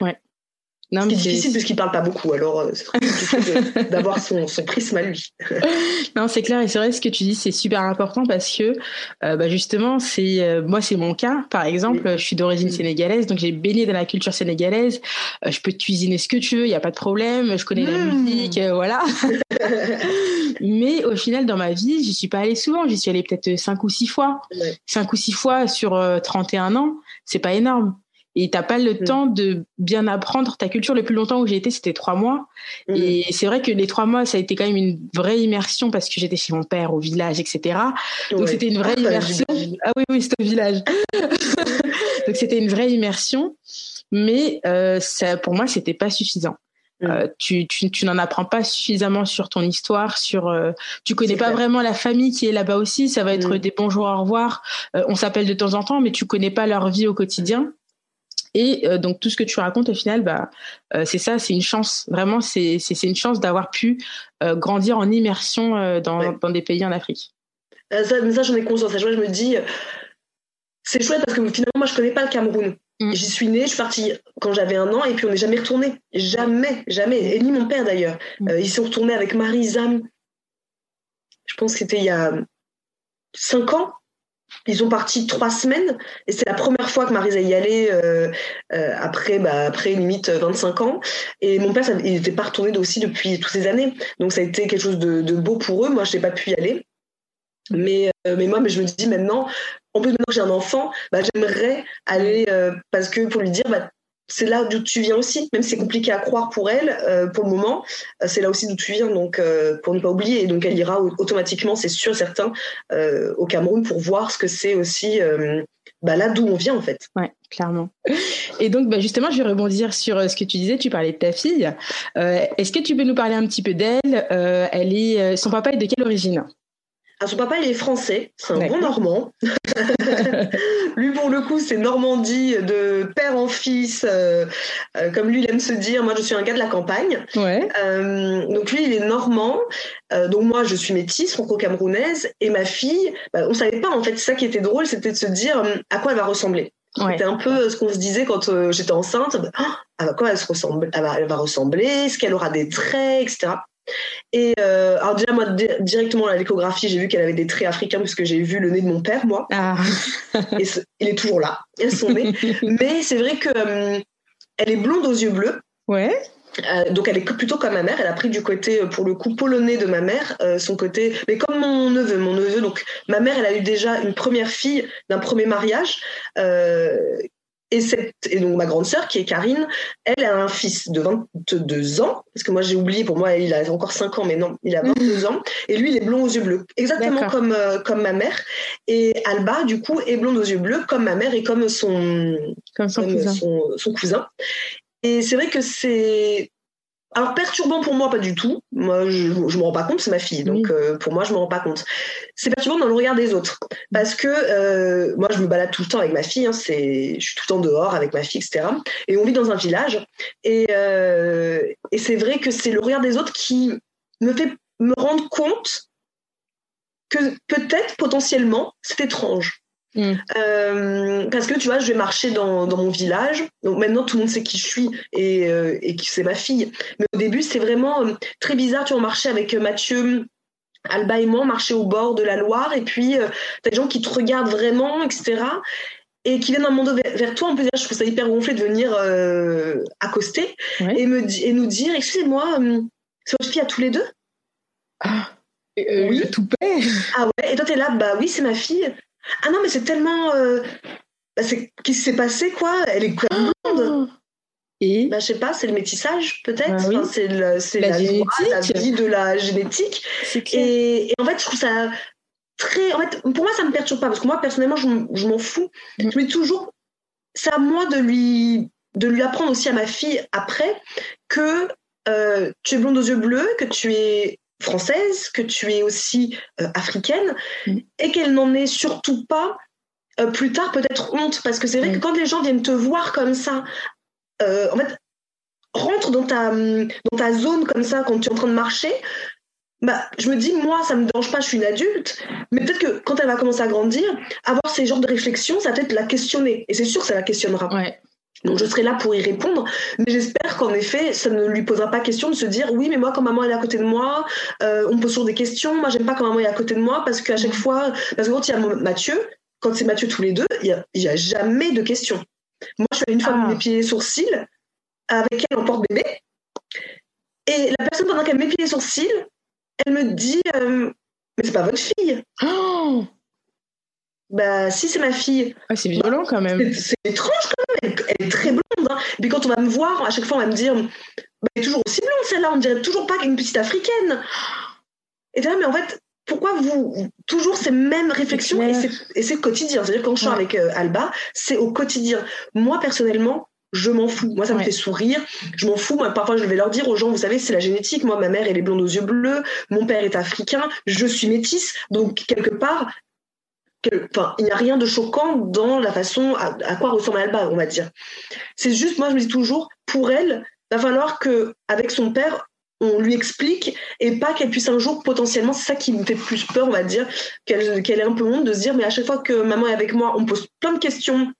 Non, mais est c'est- difficile puisqu'il parle pas beaucoup alors euh, c'est très de- d'avoir son, son prisme à lui Non, c'est clair et c'est vrai ce que tu dis, c'est super important parce que euh, bah, justement, c'est euh, moi c'est mon cas. Par exemple, je suis d'origine Mm. sénégalaise, donc j'ai baigné dans la culture sénégalaise. Euh, je peux te cuisiner ce que tu veux, il y a pas de problème. Je connais la Mm. musique, euh, voilà. Mais au final, dans ma vie, j'y suis pas allée souvent. J'y suis allée peut-être cinq ou six fois. Cinq ou six fois sur euh, 31 ans, c'est pas énorme. Et t'as pas le Mm. temps de bien apprendre ta culture. Le plus longtemps où j'ai été, c'était trois mois. Mm. Et c'est vrai que les trois mois, ça a été quand même une vraie immersion parce que j'étais chez mon père au village, etc. Donc Ouais. c'était une vraie Ah, bah, immersion. Ah oui, oui, c'était au village. Donc c'était une vraie immersion, mais euh, ça, pour moi, c'était pas suffisant. Mm. Euh, tu, tu, tu n'en apprends pas suffisamment sur ton histoire, sur euh, tu connais pas clair. vraiment la famille qui est là-bas aussi. Ça va être des bonjours, au revoir. Euh, on s'appelle de temps en temps, mais tu connais pas leur vie au quotidien. Et euh, donc tout ce que tu racontes au final, bah euh, c'est ça, c'est une chance. Vraiment, c'est une chance d'avoir pu euh, grandir en immersion dans Ouais. dans des pays en Afrique. Ça, mais ça, j'en ai conscience. Je me dis, c'est chouette parce que finalement, moi, je connais pas le Cameroun. Mm. J'y suis née, je suis partie quand j'avais un an et puis on n'est jamais retourné. Jamais, jamais. Et ni mon père d'ailleurs. Mm. Ils sont retournés avec Marie Zam. Je pense que c'était il y a cinq ans. Ils ont parti trois semaines et c'est la première fois que Marisa y allait euh, euh, après, bah, après limite 25 ans. Et mon père, il n'était pas retourné aussi depuis toutes ces années. Donc ça a été quelque chose de, de beau pour eux. Moi, je n'ai pas pu y aller. Mais, euh, mais moi, mais je me dis maintenant, en plus maintenant que j'ai un enfant, bah, j'aimerais aller euh, parce que pour lui dire, bah, c'est là d'où tu viens aussi, même si c'est compliqué à croire pour elle euh, pour le moment, euh, c'est là aussi d'où tu viens, donc euh, pour ne pas oublier. Et donc elle ira au- automatiquement, c'est sûr, certain, au Cameroun pour voir ce que c'est aussi bah, là d'où on vient en fait. Ouais, clairement. Et donc, bah, justement, je vais rebondir sur ce que tu disais. Tu parlais de ta fille. Est-ce que tu peux nous parler un petit peu d'elle? Elle est, son papa est de quelle origine? Ah, son papa, il est français, c'est un bon. Normand. lui, pour le coup, c'est Normandie de père en fils, euh, euh, comme lui, il aime se dire. Moi, je suis un gars de la campagne. Ouais. Euh, donc lui, il est normand. Donc moi, je suis métisse, franco-camerounaise. Et ma fille, bah, on savait pas, en fait, ça qui était drôle, c'était de se dire à quoi elle va ressembler. Ouais. C'était un peu ce qu'on se disait quand j'étais enceinte. Ah, à quoi elle, se ressemble, elle, va, elle va ressembler? Est-ce qu'elle aura des traits, etc. Et euh, alors déjà, moi, di- directement à l'échographie, j'ai vu qu'elle avait des traits africains puisque j'ai vu le nez de mon père, moi. Ah. Et ce- il est toujours là, elles sont. Mais c'est vrai que euh, elle est blonde aux yeux bleus. Ouais. Euh, donc elle est plutôt comme ma mère. Elle a pris du côté, pour le coup, polonais de ma mère, euh, son côté, mais comme mon neveu. Mon neveu, donc ma mère, elle a eu déjà une première fille d'un premier mariage. Euh, et, cette, et donc ma grande sœur, qui est Karine, elle a un fils de 22 ans, parce que moi j'ai oublié, pour moi il a encore 5 ans, mais non, il a 22 ans, et lui il est blond aux yeux bleus, exactement comme, euh, comme ma mère. Et Alba, du coup, est blonde aux yeux bleus, comme ma mère et comme son, Comme son comme cousin. son, son cousin. Et c'est vrai que c'est. Alors perturbant pour moi, pas du tout. Moi, je, je me rends pas compte, c'est ma fille. Donc Oui. euh, pour moi, je me rends pas compte. C'est perturbant dans le regard des autres. Parce que euh, moi, je me balade tout le temps avec ma fille. hein, c'est, je suis tout le temps dehors avec ma fille, etc. Et on vit dans un village. Et, euh, et c'est vrai que c'est le regard des autres qui me fait me rendre compte que peut-être potentiellement c'est étrange. Mm. Euh, parce que tu vois, je vais marcher dans, dans mon village. Donc maintenant, tout le monde sait qui je suis et, euh, et qui c'est ma fille. Mais au début, c'est vraiment euh, très bizarre. Tu vois, on marchait avec euh, Mathieu, Alba et moi, on marchait au bord de la Loire. Et puis, t'as des gens qui te regardent vraiment, etc. Et qui viennent d'un monde vers, vers toi. En plus, déjà, je trouve ça hyper gonflé de venir euh, accoster et, me, et nous dire Excusez-moi, euh, c'est votre fille à tous les deux? Ah. Euh, Oui. Le toupet? Ah ouais, et toi t'es là, bah oui, c'est ma fille. Ah non, mais c'est tellement. euh, bah, c'est... Qu'est-ce qui s'est passé, quoi? Elle est même blonde. Et? Bah, je sais pas, c'est le métissage, peut-être. Bah oui. Enfin, c'est La la, joie, la vie de la génétique. c'est clair. Et, et en fait, je trouve ça très. En fait, pour moi, ça me perturbe pas, parce que moi, personnellement, je, m'en fous. Mm. Je toujours, c'est à moi de lui, de lui apprendre aussi à ma fille après que euh, tu es blonde aux yeux bleus, que tu es française, que tu es aussi euh, africaine, Mm. et qu'elle n'en ait surtout pas euh, plus tard peut-être honte, parce que c'est vrai Mm. que quand les gens viennent te voir comme ça, euh, en fait, rentre dans ta, dans ta zone comme ça quand tu es en train de marcher, bah, je me dis, moi, ça me dérange pas, je suis une adulte, mais peut-être que quand elle va commencer à grandir, avoir ces genres de réflexions, ça va peut-être la questionner. Et c'est sûr que ça la questionnera. Ouais. Donc je serai là pour y répondre, mais j'espère qu'en effet, ça ne lui posera pas question de se dire oui, mais moi quand maman elle est à côté de moi, euh, on me pose toujours des questions. Moi j'aime pas quand maman est à côté de moi parce qu'à chaque fois, parce que quand il y a Mathieu, quand c'est Mathieu tous les deux, il y a, jamais de questions. Moi je suis allée une fois Ah. m'épiler les sourcils avec elle en porte-bébé, et la personne pendant qu'elle m'épile les sourcils, elle me dit euh, mais c'est pas votre fille. Oh Bah si c'est ma fille. Ah, c'est violent quand même. C'est étrange quand même, elle, elle est très blonde. hein. Et puis quand on va me voir, à chaque fois on va me dire, bah, elle est toujours aussi blonde celle-là, on dirait toujours pas qu'une petite africaine. Et là, mais en fait, pourquoi vous toujours ces mêmes réflexions et c'est, quotidien? C'est-à-dire quand je suis Ouais. avec euh, Alba, c'est au quotidien. Moi personnellement, je m'en fous. Moi, ça me Ouais. fait sourire. Je m'en fous. Moi, parfois, je vais leur dire aux gens, vous savez, c'est la génétique. Moi, ma mère, elle est blonde aux yeux bleus. Mon père est africain. Je suis métisse. Donc, quelque part, il n'y a rien de choquant dans la façon à, quoi ressemble Alba, on va dire. C'est juste, moi, je me dis toujours, pour elle, va falloir que, avec son père, on lui explique et pas qu'elle puisse un jour potentiellement, c'est ça qui me fait plus peur, on va dire, qu'elle qu'elle ait un peu honte de se dire, mais à chaque fois que maman est avec moi, on pose plein de questions.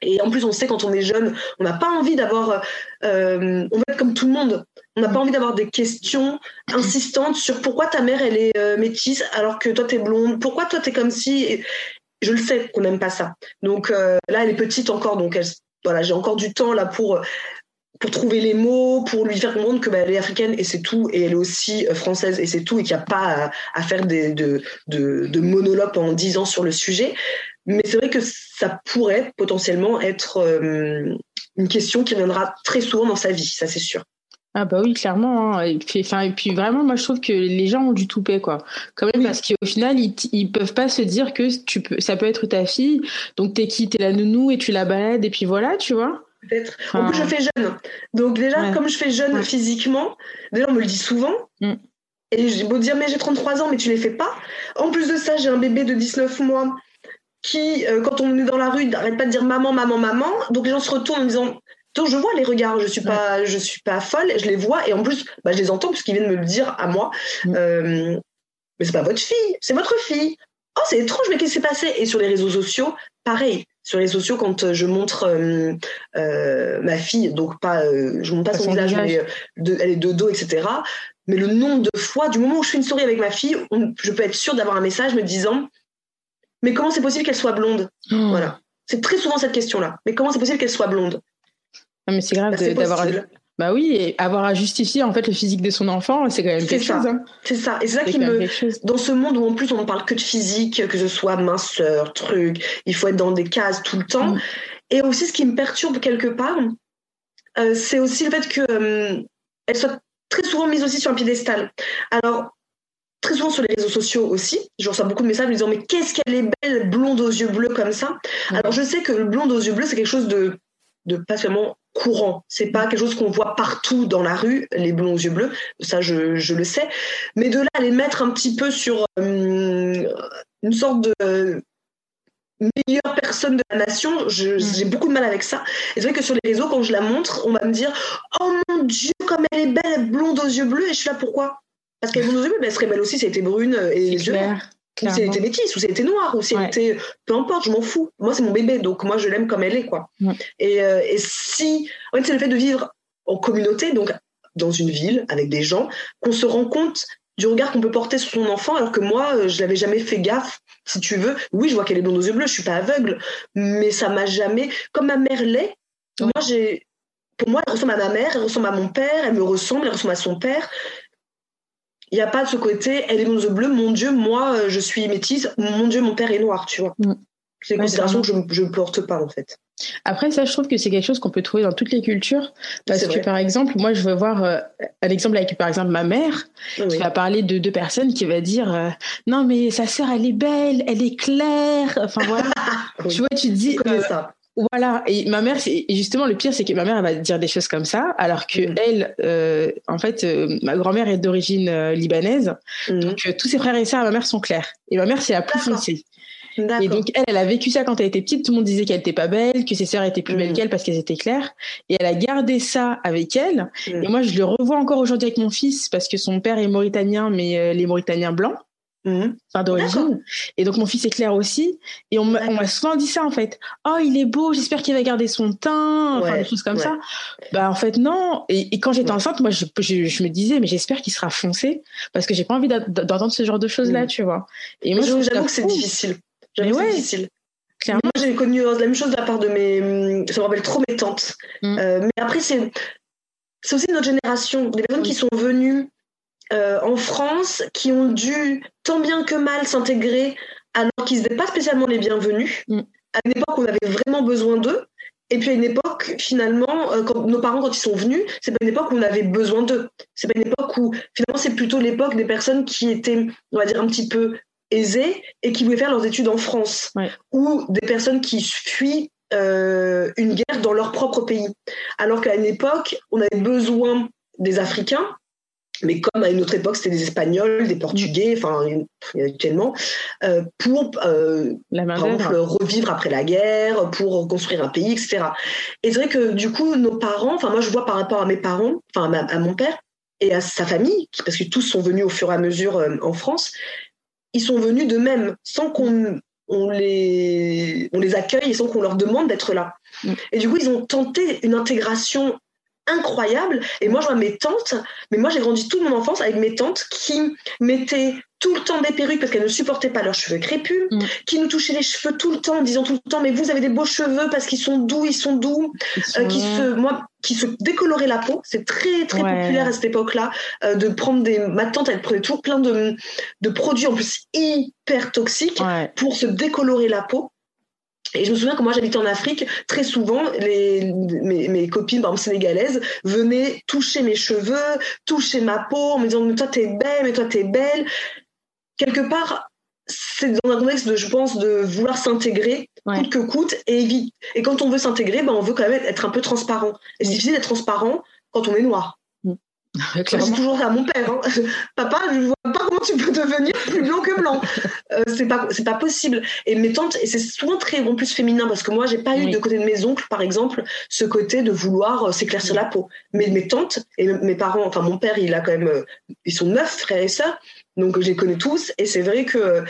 Et en plus, on sait quand on est jeune, on n'a pas envie d'avoir, euh, on va être comme tout le monde. On n'a pas envie d'avoir des questions insistantes sur pourquoi ta mère elle est euh, métisse alors que toi t'es blonde, pourquoi toi t'es comme si. Je le sais qu'on n'aime pas ça. Donc euh, là, elle est petite encore, donc voilà, j'ai encore du temps là pour pour trouver les mots, pour lui faire comprendre que bah, elle est africaine et c'est tout, et elle est aussi euh, française et c'est tout, et qu'il n'y a pas à, faire de, de, de 10 ans sur le sujet. Mais c'est vrai que ça pourrait potentiellement être euh, une question qui reviendra très souvent dans sa vie, ça c'est sûr. Ah bah oui, clairement. hein. Et, puis, enfin, et puis vraiment, moi je trouve que les gens ont du toupet, quoi. Quand même, Oui. parce qu'au final, ils, ils peuvent pas se dire que tu peux, ça peut être ta fille. Donc t'es qui? T'es la nounou et tu la balades et puis voilà, tu vois. Peut-être. Enfin, En plus, je fais jeune. Donc déjà, Ouais. comme je fais jeune Ouais. physiquement, déjà on me le dit souvent. Mm. Et j'ai beau dire, mais j'ai 33 ans, mais tu les fais pas. En plus de ça, j'ai un bébé de 19 mois qui, euh, quand on est dans la rue, n'arrête pas de dire maman, maman, maman. Donc les gens se retournent en me disant, donc je vois les regards, je suis pas, je suis pas folle, je les vois et en plus, bah, je les entends parce qu'ils viennent me le dire à moi. Mm. Euh, mais c'est pas votre fille, c'est votre fille. Oh, c'est étrange, mais qu'est-ce qui s'est passé? Et sur les réseaux sociaux, pareil. Sur les réseaux sociaux, quand euh, je montre euh, euh, ma fille, donc pas, je montre pas Pas son, son visage, visage. mais de- elle est de dos, etc. Mais le nombre de fois, du moment où je fais une story avec ma fille, on- je peux être sûre d'avoir un message me disant Mais comment c'est possible qu'elle soit blonde? Oh. Voilà. C'est très souvent cette question-là. Mais comment c'est possible qu'elle soit blonde? Non, mais c'est grave Bah, d'avoir. Bah oui, et avoir à justifier en fait le physique de son enfant, c'est quand même quelque ça. chose. Hein. C'est ça. Et c'est ça qui me. Dans ce monde où en plus on ne parle que de physique, que ce soit minceur, truc, il faut être dans des cases tout le temps. Mm. Et aussi ce qui me perturbe quelque part, euh, c'est aussi le fait que euh, elle soit très souvent mise aussi sur un piédestal. Alors très souvent sur les réseaux sociaux aussi, je reçois beaucoup de messages me disant mais qu'est-ce qu'elle est belle blonde aux yeux bleus comme ça. Alors je sais que le blonde aux yeux bleus c'est quelque chose de de pas seulement courant, c'est pas quelque chose qu'on voit partout dans la rue les blonds aux yeux bleus, ça je, je le sais, mais de là à les mettre un petit peu sur euh, une sorte de euh, meilleure personne de la nation, Mm. j'ai beaucoup de mal avec ça. Et c'est vrai que sur les réseaux, quand je la montre, on va me dire Oh mon Dieu, comme elle est belle, blonde aux yeux bleus. Et je suis là, pourquoi Parce qu'elle est blonde aux yeux bleus, mais elle serait belle aussi si elle était brune euh, et les clair. Ou si elle clairement. était métisse, ou si elle était noire, ou si elle était. Peu importe, je m'en fous. Moi, c'est mon bébé, donc moi, je l'aime comme elle est, quoi. Ouais. Et, euh, et si. En fait, c'est le fait de vivre en communauté, donc dans une ville, avec des gens, qu'on se rend compte du regard qu'on peut porter sur son enfant, alors que moi, euh, je l'avais jamais fait gaffe, si tu veux. Oui, je vois qu'elle est blonde aux yeux bleus, je suis pas aveugle, mais ça m'a jamais. Comme ma mère l'est, Ouais. moi, j'ai. Pour moi, elle ressemble à ma mère, elle ressemble à mon père, elle me ressemble, elle ressemble à son père. Il n'y a pas de ce côté, elle est aux yeux bleus, mon Dieu, moi, euh, je suis métisse, mon Dieu, mon père est noir, tu vois. Mm. C'est une Ouais, considération que je ne porte pas, en fait. Après, ça, je trouve que c'est quelque chose qu'on peut trouver dans toutes les cultures. Parce que, par exemple, moi, je veux voir euh, un exemple avec, par exemple, ma mère, qui Oui. va parler de deux personnes qui va dire euh, Non, mais sa sœur, elle est belle, elle est claire. Enfin, voilà. Oui. tu vois, tu te dis. Euh, ça. Voilà, et ma mère, c'est et justement le pire, c'est que ma mère elle va dire des choses comme ça, alors que Mhm. elle, euh, en fait, euh, ma grand-mère est d'origine euh, libanaise, Mhm. donc euh, tous ses frères et sœurs à ma mère sont clairs, et ma mère c'est la plus foncée. Et donc elle, elle a vécu ça quand elle était petite, tout le monde disait qu'elle était pas belle, que ses sœurs étaient plus belles Mhm. qu'elle parce qu'elles étaient claires, et elle a gardé ça avec elle. Mhm. Et moi, je le revois encore aujourd'hui avec mon fils parce que son père est mauritanien, mais euh, les Mauritaniens blancs Mhm. enfin d'origine. Et donc mon fils est clair aussi. Et on m'a souvent dit ça en fait. Oh, il est beau, j'espère qu'il va garder son teint, enfin Ouais, des choses comme ouais. ça. Bah en fait non. Et, et quand j'étais Ouais. enceinte, moi je, je, je me disais mais j'espère qu'il sera foncé parce que j'ai pas envie d'entendre ce genre de choses là, Mm. tu vois. Et moi je J'avoue que c'est difficile. J'avoue que c'est difficile. Clairement. Moi, j'ai connu la même chose de la part de mes. Ça me rappelle trop mes tantes. Mm. Euh, mais après, c'est c'est aussi notre génération. Des personnes qui sont venues euh, en France, qui ont dû tant bien que mal s'intégrer, alors qu'ils n'étaient pas spécialement les bienvenus. Mm. À une époque où on avait vraiment besoin d'eux. Et puis à une époque, finalement, euh, quand nos parents, quand ils sont venus, c'est pas une époque où on avait besoin d'eux. C'est pas une époque où, finalement, c'est plutôt l'époque des personnes qui étaient, on va dire, un petit peu aisées et qui voulaient faire leurs études en France. Ouais. Ou des personnes qui fuient euh, une guerre dans leur propre pays. Alors qu'à une époque, on avait besoin des Africains, mais comme à une autre époque, c'était des Espagnols, des Portugais, enfin, actuellement, euh, pour, euh, La par exemple, revivre après la guerre, pour construire un pays, etc. Et c'est vrai que du coup, nos parents, enfin, moi, je vois par rapport à mes parents, enfin, à, mon père et à sa famille, parce que tous sont venus au fur et à mesure euh, en France, ils sont venus d'eux-mêmes, sans qu'on on les, on les accueille et sans qu'on leur demande d'être là. Mm. Et du coup, ils ont tenté une intégration incroyable. Et moi, je vois mes tantes, mais moi, j'ai grandi toute mon enfance avec mes tantes qui mettaient tout le temps des perruques parce qu'elles ne supportaient pas leurs cheveux crépus, Mm. qui nous touchaient les cheveux tout le temps en disant tout le temps, mais vous avez des beaux cheveux parce qu'ils sont doux, ils sont doux, Ils euh, qui se, moi, qui se décoloraient la peau. C'est très, très Ouais. populaire à cette époque-là, euh, de prendre des, ma tante, elle prenait toujours plein de, de produits en plus hyper toxiques Ouais. pour se décolorer la peau. Et je me souviens que moi j'habitais en Afrique, très souvent les, mes, mes copines par exemple, sénégalaises venaient toucher mes cheveux, toucher ma peau en me disant mais toi t'es belle, mais toi t'es belle. Quelque part, c'est dans un contexte de, je pense, de vouloir s'intégrer Ouais. coûte que coûte et vite. Et quand on veut s'intégrer, ben, on veut quand même être un peu transparent. Et c'est difficile d'être transparent quand on est noir. Je dis toujours à mon père, hein. papa, je vois pas comment tu peux devenir plus blanc que blanc. Euh, c'est pas, c'est pas possible. Et mes tantes, et c'est souvent très en plus féminin parce que moi, j'ai pas eu de côté de mes oncles, par exemple, ce côté de vouloir euh, s'éclaircir la peau. Mais mes tantes et mes parents, enfin mon père, il a quand même, euh, ils sont neuf frères et sœurs, donc je les connais tous. Et c'est vrai que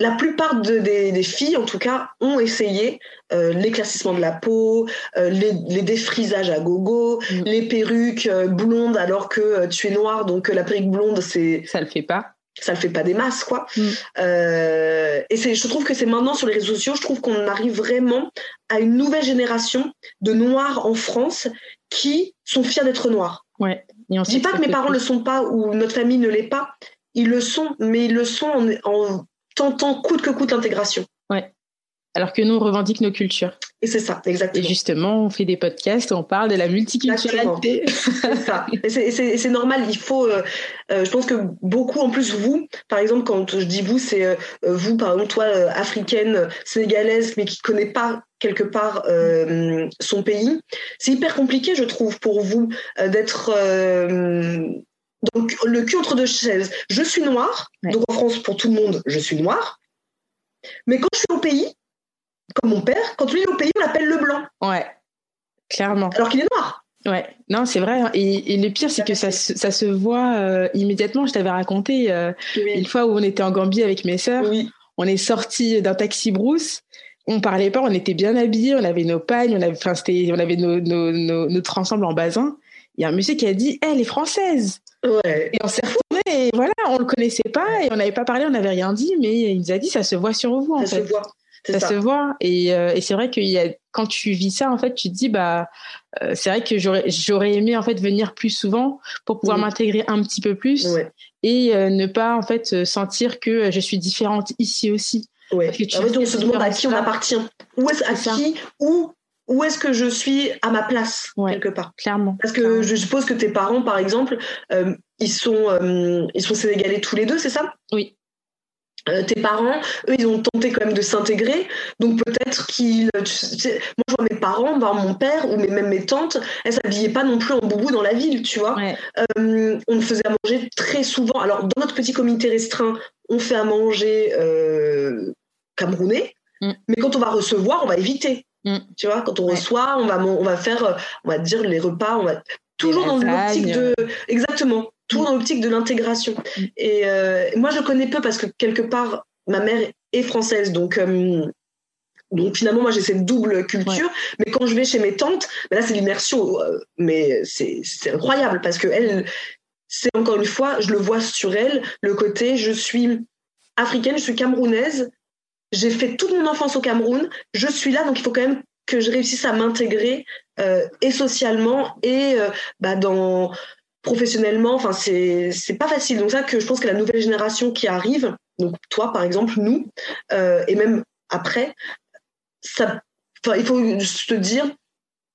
la plupart de- des, des filles, en tout cas, ont essayé euh, l'éclaircissement de la peau, euh, les, les défrisages à gogo, Mm. les perruques euh, blondes alors que tu es noire, donc la perruque blonde, c'est Ça le fait pas. ça le fait pas des masses, quoi. Mm. Euh, et c'est, je trouve que c'est maintenant sur les réseaux sociaux, je trouve qu'on arrive vraiment à une nouvelle génération de noirs en France qui sont fiers d'être noirs. Ouais. Et on Je dis pas que mes parents plus. le sont pas ou notre famille ne l'est pas, ils le sont, mais ils le sont en, en tentant coûte que coûte l'intégration. Alors que nous, on revendique nos cultures. Et c'est ça, Et exactement. justement, on fait des podcasts, on parle de la multiculturalité. C'est ça. Et et et normal. Il faut. euh, euh, je pense que beaucoup, en plus, vous, par exemple, quand je dis vous, c'est euh, vous, par exemple, toi, africaine, sénégalaise, mais qui connaît pas quelque part son pays. C'est hyper compliqué, je trouve, pour vous d'être donc le cul entre deux chaises. Je suis noire, Ouais. donc en France, pour tout le monde, je suis noire. Mais quand je suis au pays, comme mon père, quand lui est au pays, on l'appelle le blanc, Ouais, clairement. alors qu'il est noir. Ouais, non, c'est vrai. hein. Et, et le pire, c'est que ça, se- ça se voit euh, immédiatement. Je t'avais raconté euh, une fois où on était en Gambie avec mes sœurs. Oui. On est sorti d'un taxi brousse. On parlait pas, on était bien habillés, on avait nos pagnes, on avait, on avait nos, nos, nos- notre ensemble en basin. Y a un monsieur qui a dit, elle est française. Ouais. Et on s'est retourné et voilà, on le connaissait pas et on n'avait pas parlé, on n'avait rien dit, mais il nous a dit, ça se voit sur vous, en ça fait. se voit. Ça, ça. se voit et, euh, et c'est vrai que y a, quand tu vis ça en fait tu te dis bah euh, c'est vrai que j'aurais j'aurais aimé en fait venir plus souvent pour pouvoir Oui. m'intégrer un petit peu plus et euh, ne pas en fait sentir que je suis différente ici aussi Ouais. Parce que tu En fait, on se demande à qui on appartient? Où est-ce à ça. qui où où est-ce que je suis à ma place Ouais. quelque part? clairement Parce que Clairement. je suppose que tes parents, par exemple, euh, ils sont euh, ils sont sénégalais tous les deux, c'est ça? Oui. Euh, tes parents, eux, ils ont tenté quand même de s'intégrer, donc peut-être qu'ils. tu sais, moi, je vois mes parents, ben, mon père ou même mes tantes, elles s'habillaient pas non plus en boubou dans la ville, tu vois. Ouais. Euh, on faisait à manger très souvent. Alors, dans notre petit comité restreint, on fait à manger euh, camerounais, Mm. mais quand on va recevoir, on va éviter. Mm. Tu vois, quand on Ouais. reçoit, on va, on va faire, on va dire les repas, on va toujours dans l'optique de, exactement, toujours dans l'optique de l'intégration. Mm. Et euh, moi, je connais peu parce que quelque part, ma mère est française, donc. euh, donc finalement, moi j'ai cette double culture, mais quand je vais chez mes tantes, ben là c'est l'immersion, euh, mais c'est c'est incroyable parce que elle, c'est encore une fois, je le vois sur elle, le côté je suis africaine, je suis camerounaise, j'ai fait toute mon enfance au Cameroun, je suis là, donc il faut quand même que je réussisse à m'intégrer euh, et socialement et euh, bah, dans professionnellement. Enfin, c'est pas facile. Donc ça que je pense que la nouvelle génération qui arrive, donc toi par exemple, nous euh, et même après, ça, il faut se dire,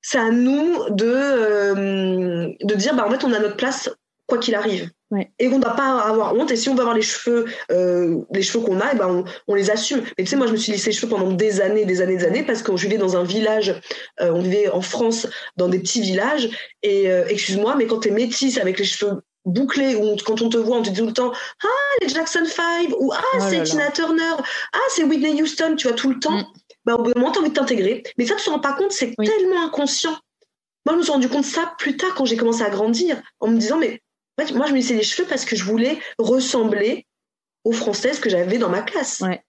c'est à nous de de dire bah en fait on a notre place quoi qu'il arrive. Ouais. Et on ne doit pas avoir honte. Et si on veut avoir les cheveux, euh, les cheveux qu'on a, et ben on, on les assume. Mais tu sais, moi, je me suis lissé les cheveux pendant des années, des années, des années, parce que je vivais dans un village, euh, on vivait en France, dans des petits villages. Et euh, excuse-moi, mais quand t'es métisse avec les cheveux bouclés, ou quand on te voit, on te dit tout le temps, ah, les Jackson 5, ou ah, Oh c'est. Tina Turner, ah, c'est Whitney Houston, tu vois, tout le temps. Mm. Bah, au bout d'un moment, t'as envie de t'intégrer. Mais ça, tu te rends pas compte, c'est Oui. tellement inconscient. Moi, je me suis rendu compte de ça plus tard quand j'ai commencé à grandir, en me disant, mais fait, moi, je me lissais les cheveux parce que je voulais ressembler aux Françaises que j'avais dans ma classe. Ouais.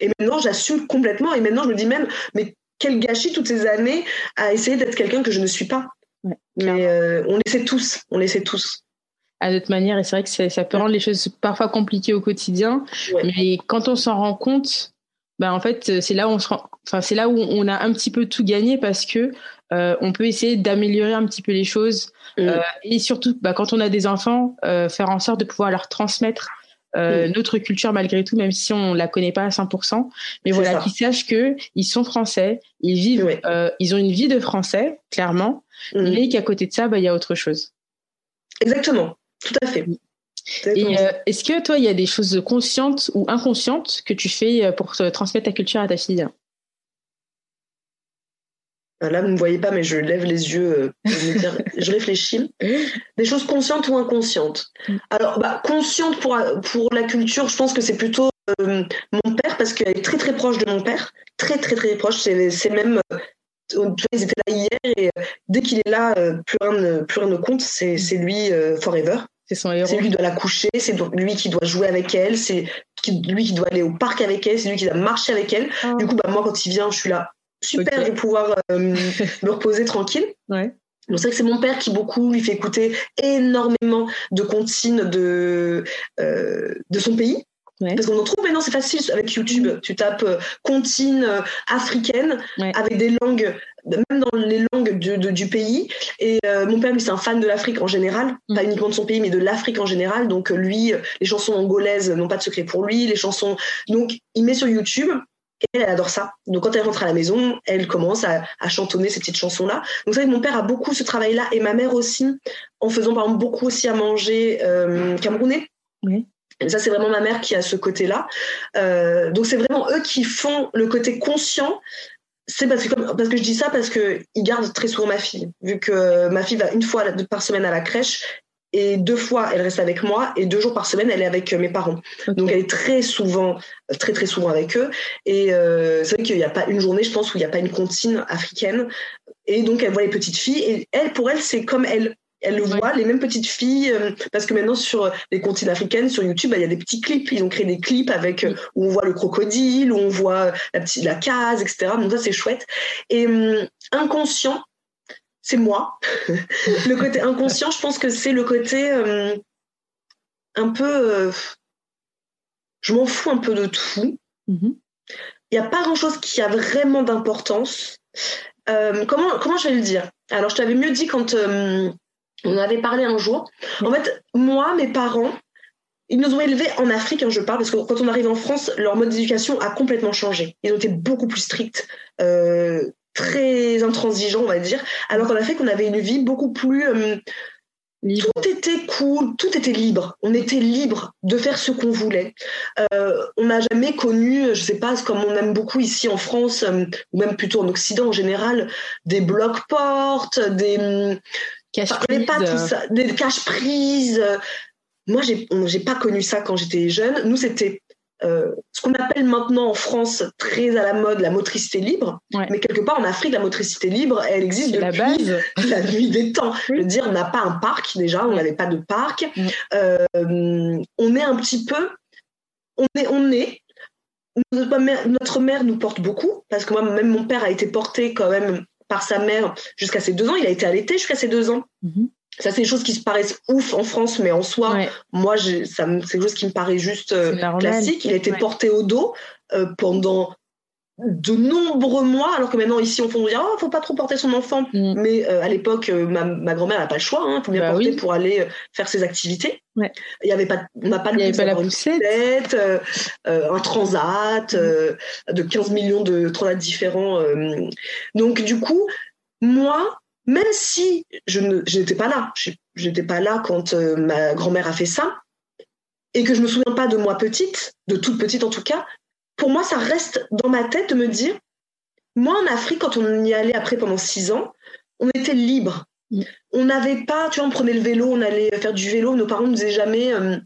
Et maintenant, j'assume complètement. Et maintenant, je me dis même, mais quel gâchis toutes ces années à essayer d'être quelqu'un que je ne suis pas. Ouais, mais euh, on l'essaie tous. On l'essaie tous. à notre manière et c'est vrai que ça, ça peut rendre les choses parfois compliquées au quotidien Ouais. mais quand on s'en rend compte bah en fait c'est là où on se rend enfin c'est là où on a un petit peu tout gagné parce que euh, on peut essayer d'améliorer un petit peu les choses Mm. Euh, et surtout bah, quand on a des enfants euh, faire en sorte de pouvoir leur transmettre Mm. notre culture malgré tout même si on la connaît pas à 100% mais voilà qu'ils sachent que ils sont français ils vivent ils ont une vie de français clairement Mm. mais qu'à côté de ça bah il y a autre chose Exactement. Tout à fait. Et euh, est-ce que toi, il y a des choses conscientes ou inconscientes que tu fais euh, pour te transmettre ta culture à ta fille? Euh, Là, vous ne me voyez pas, mais je lève les yeux, euh, pour me dire- je réfléchis. Des choses conscientes ou inconscientes? Alors, bah, consciente pour, pour la culture, je pense que c'est plutôt euh, mon père, parce qu'elle est très très proche de mon père. Très très très proche. C'est c'est même. tu vois, ils étaient là hier et dès qu'il est là, plus, rien ne, plus rien ne compte. C'est c'est lui euh, forever. C'est son héros. C'est lui qui doit la coucher, c'est lui qui doit jouer avec elle, c'est lui qui doit aller au parc avec elle, c'est lui qui doit marcher avec elle. Ah. Du coup, bah, moi, quand il vient, je suis là. Super, Ok. je vais pouvoir euh, me reposer tranquille. Ouais. Donc c'est vrai que c'est mon père qui beaucoup lui fait écouter énormément de comptines de euh, de son pays. Ouais. Parce qu'on en trouve maintenant, c'est facile avec YouTube. Tu tapes euh, comptines euh, africaines Ouais. avec des langues, même dans les langues du, de- du pays. Et euh, mon père, lui, c'est un fan de l'Afrique en général, Mm. pas uniquement de son pays, mais de l'Afrique en général. Donc euh, lui, euh, les chansons angolaises n'ont pas de secret pour lui. Les chansons, donc il met sur YouTube. Et elle, elle adore ça. Donc quand elle rentre à la maison, elle commence à, à chantonner ces petites chansons-là. Donc c'est vrai que mon père a beaucoup ce travail-là et ma mère aussi, en faisant par exemple beaucoup aussi à manger euh, camerounais. Oui. Et ça, c'est vraiment ma mère qui a ce côté-là. Euh, donc c'est vraiment eux qui font le côté conscient. C'est parce que, parce que je dis ça parce que ils gardent très souvent ma fille, vu que ma fille va une fois par semaine à la crèche et deux fois elle reste avec moi et deux jours par semaine elle est avec euh, mes parents. Donc elle est très souvent, très très souvent avec eux. Et euh, c'est vrai qu'il n'y a pas une journée, je pense, où il n'y a pas une comptine africaine. Et donc elle voit les petites filles et elle, pour elle, c'est comme elle. Elle le voit, les mêmes petites filles, euh, parce que maintenant sur les comptines africaines, sur YouTube, bah, il y a des petits clips. Ils ont créé des clips avec euh, où on voit le crocodile, où on voit la petite la case, etc. Donc ça c'est chouette. Et hum, inconscient, c'est moi. le côté inconscient, je pense que c'est le côté hum, un peu, euh, je m'en fous un peu de tout Mhm. il n'y a pas grand-chose qui a vraiment d'importance. Euh, comment, comment je vais le dire? Alors, je t'avais mieux dit quand on avait parlé un jour. En fait, moi, mes parents, ils nous ont élevés en Afrique, hein, je parle, parce que quand on arrive en France, leur mode d'éducation a complètement changé. Ils ont été beaucoup plus stricts, euh, très intransigeants, on va dire, alors qu'en Afrique, on avait une vie beaucoup plus... euh, Libre. tout était cool, tout était libre. On était libre de faire ce qu'on voulait. Euh, on n'a jamais connu, je sais pas, comme on aime beaucoup ici en France, euh, ou même plutôt en Occident en général, des blocs-portes, des, Cache Enfin, on connaît pas tout euh, ça, des caches prises. Moi, j'ai j'ai pas connu ça quand j'étais jeune. Nous, c'était euh, ce qu'on appelle maintenant en France très à la mode la motricité libre. Ouais. Mais quelque part en Afrique, la motricité libre, elle existe C'est la depuis base. la nuit des temps. Je veux dire, on n'a pas un parc déjà, on n'avait pas de parc. Mm. Euh, on est un petit peu, on est, on est. Notre mère, notre mère nous porte beaucoup parce que moi, même mon père a été porté quand même par sa mère jusqu'à ses deux ans. Il a été allaité jusqu'à ses deux ans. Mhm. Ça, c'est des choses qui se paraissent ouf en France, mais en soi, Ouais, moi, c'est quelque chose qui me paraît juste euh, classique. Il a été Ouais. porté au dos euh, pendant de nombreux mois, alors que maintenant ici on dit oh faut pas trop porter son enfant, Mm. mais euh, à l'époque euh, ma, ma grand-mère n'a pas le choix, il faut bien Bah porter oui. pour aller euh, faire ses activités. Ouais. Il y avait pas, on n'a pas le pas la poussette. poussette, un transat, Mm. de 15 millions de transats différents. donc du coup, moi, même si je n'étais pas là, je n'étais pas là quand ma grand-mère a fait ça, et que je me souviens pas de moi petite, de toute petite en tout cas, pour moi, ça reste dans ma tête de me dire, moi en Afrique, quand on y allait après pendant six ans, on était libre. Mm. On n'avait pas, tu vois, on prenait le vélo, on allait faire du vélo, nos parents ne nous disaient jamais, euh,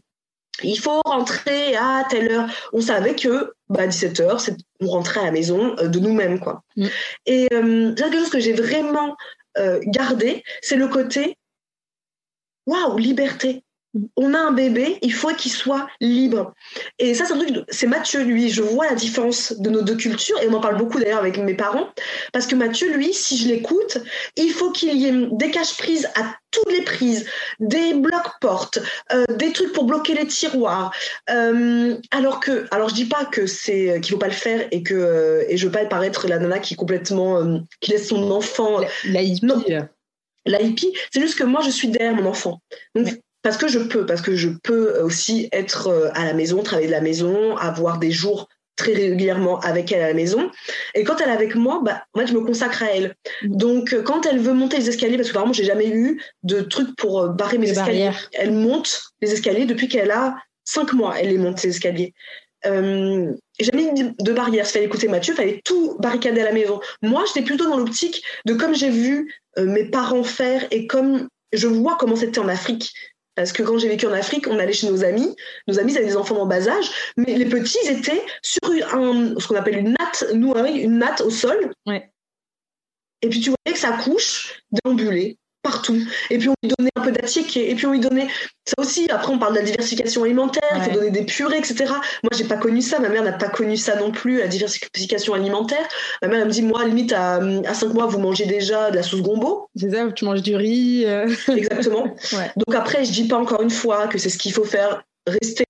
il faut rentrer à telle heure. On savait que, bah, 17 heures, c'est, on rentrait à la maison euh, de nous-mêmes, quoi. Mm. Et euh, c'est quelque chose que j'ai vraiment euh, gardé, c'est le côté, waouh, liberté. On a un bébé, il faut qu'il soit libre. Et ça, c'est un truc, de- c'est Mathieu, lui, je vois la différence de nos deux cultures, et on en parle beaucoup d'ailleurs avec mes parents, parce que Mathieu, lui, si je l'écoute, il faut qu'il y ait des caches-prises à toutes les prises, des blocs-portes, euh, des trucs pour bloquer les tiroirs. Euh, alors que, alors je dis pas que c'est qu'il faut pas le faire et que euh, et je veux pas paraître la nana qui est complètement euh, qui laisse son enfant La, la hippie. Non. euh, la hippie, c'est juste que moi je suis derrière mon enfant. Donc Ouais. Parce que je peux, parce que je peux aussi être euh, à la maison, travailler de la maison, avoir des jours très régulièrement avec elle à la maison. Et quand elle est avec moi, bah, en fait, je me consacre à elle. Mm. Donc, euh, quand elle veut monter les escaliers, parce que apparemment, j'ai jamais eu de truc pour euh, barrer mes Les escaliers. barrières. Elle monte les escaliers depuis qu'elle a cinq mois. Elle les monte les escaliers. Euh, jamais mis de barrière. Il fallait écouter Mathieu, il fallait tout barricader à la maison. Moi, j'étais plutôt dans l'optique de comme j'ai vu euh, mes parents faire et comme je vois comment c'était en Afrique. Parce que quand j'ai vécu en Afrique, on allait chez nos amis. Nos amis, avaient des enfants en bas âge. Mais les petits, étaient sur un, ce qu'on appelle une natte, nous, une natte au sol. Ouais. Et puis tu voyais que sa couche déambulait partout. Et puis on lui donnait un peu d'attiéké. Et puis on lui donnait ça aussi. Après, on parle de la diversification alimentaire. Il faut donner des purées, etc. Moi, j'ai pas connu ça. Ma mère n'a pas connu ça non plus, la diversification alimentaire. Ma mère elle me dit, moi, limite à, à 5 mois, vous mangez déjà de la sauce gombo. C'est ça, tu manges du riz. euh, Exactement. Ouais. Donc après, je dis pas encore une fois que c'est ce qu'il faut faire. Rester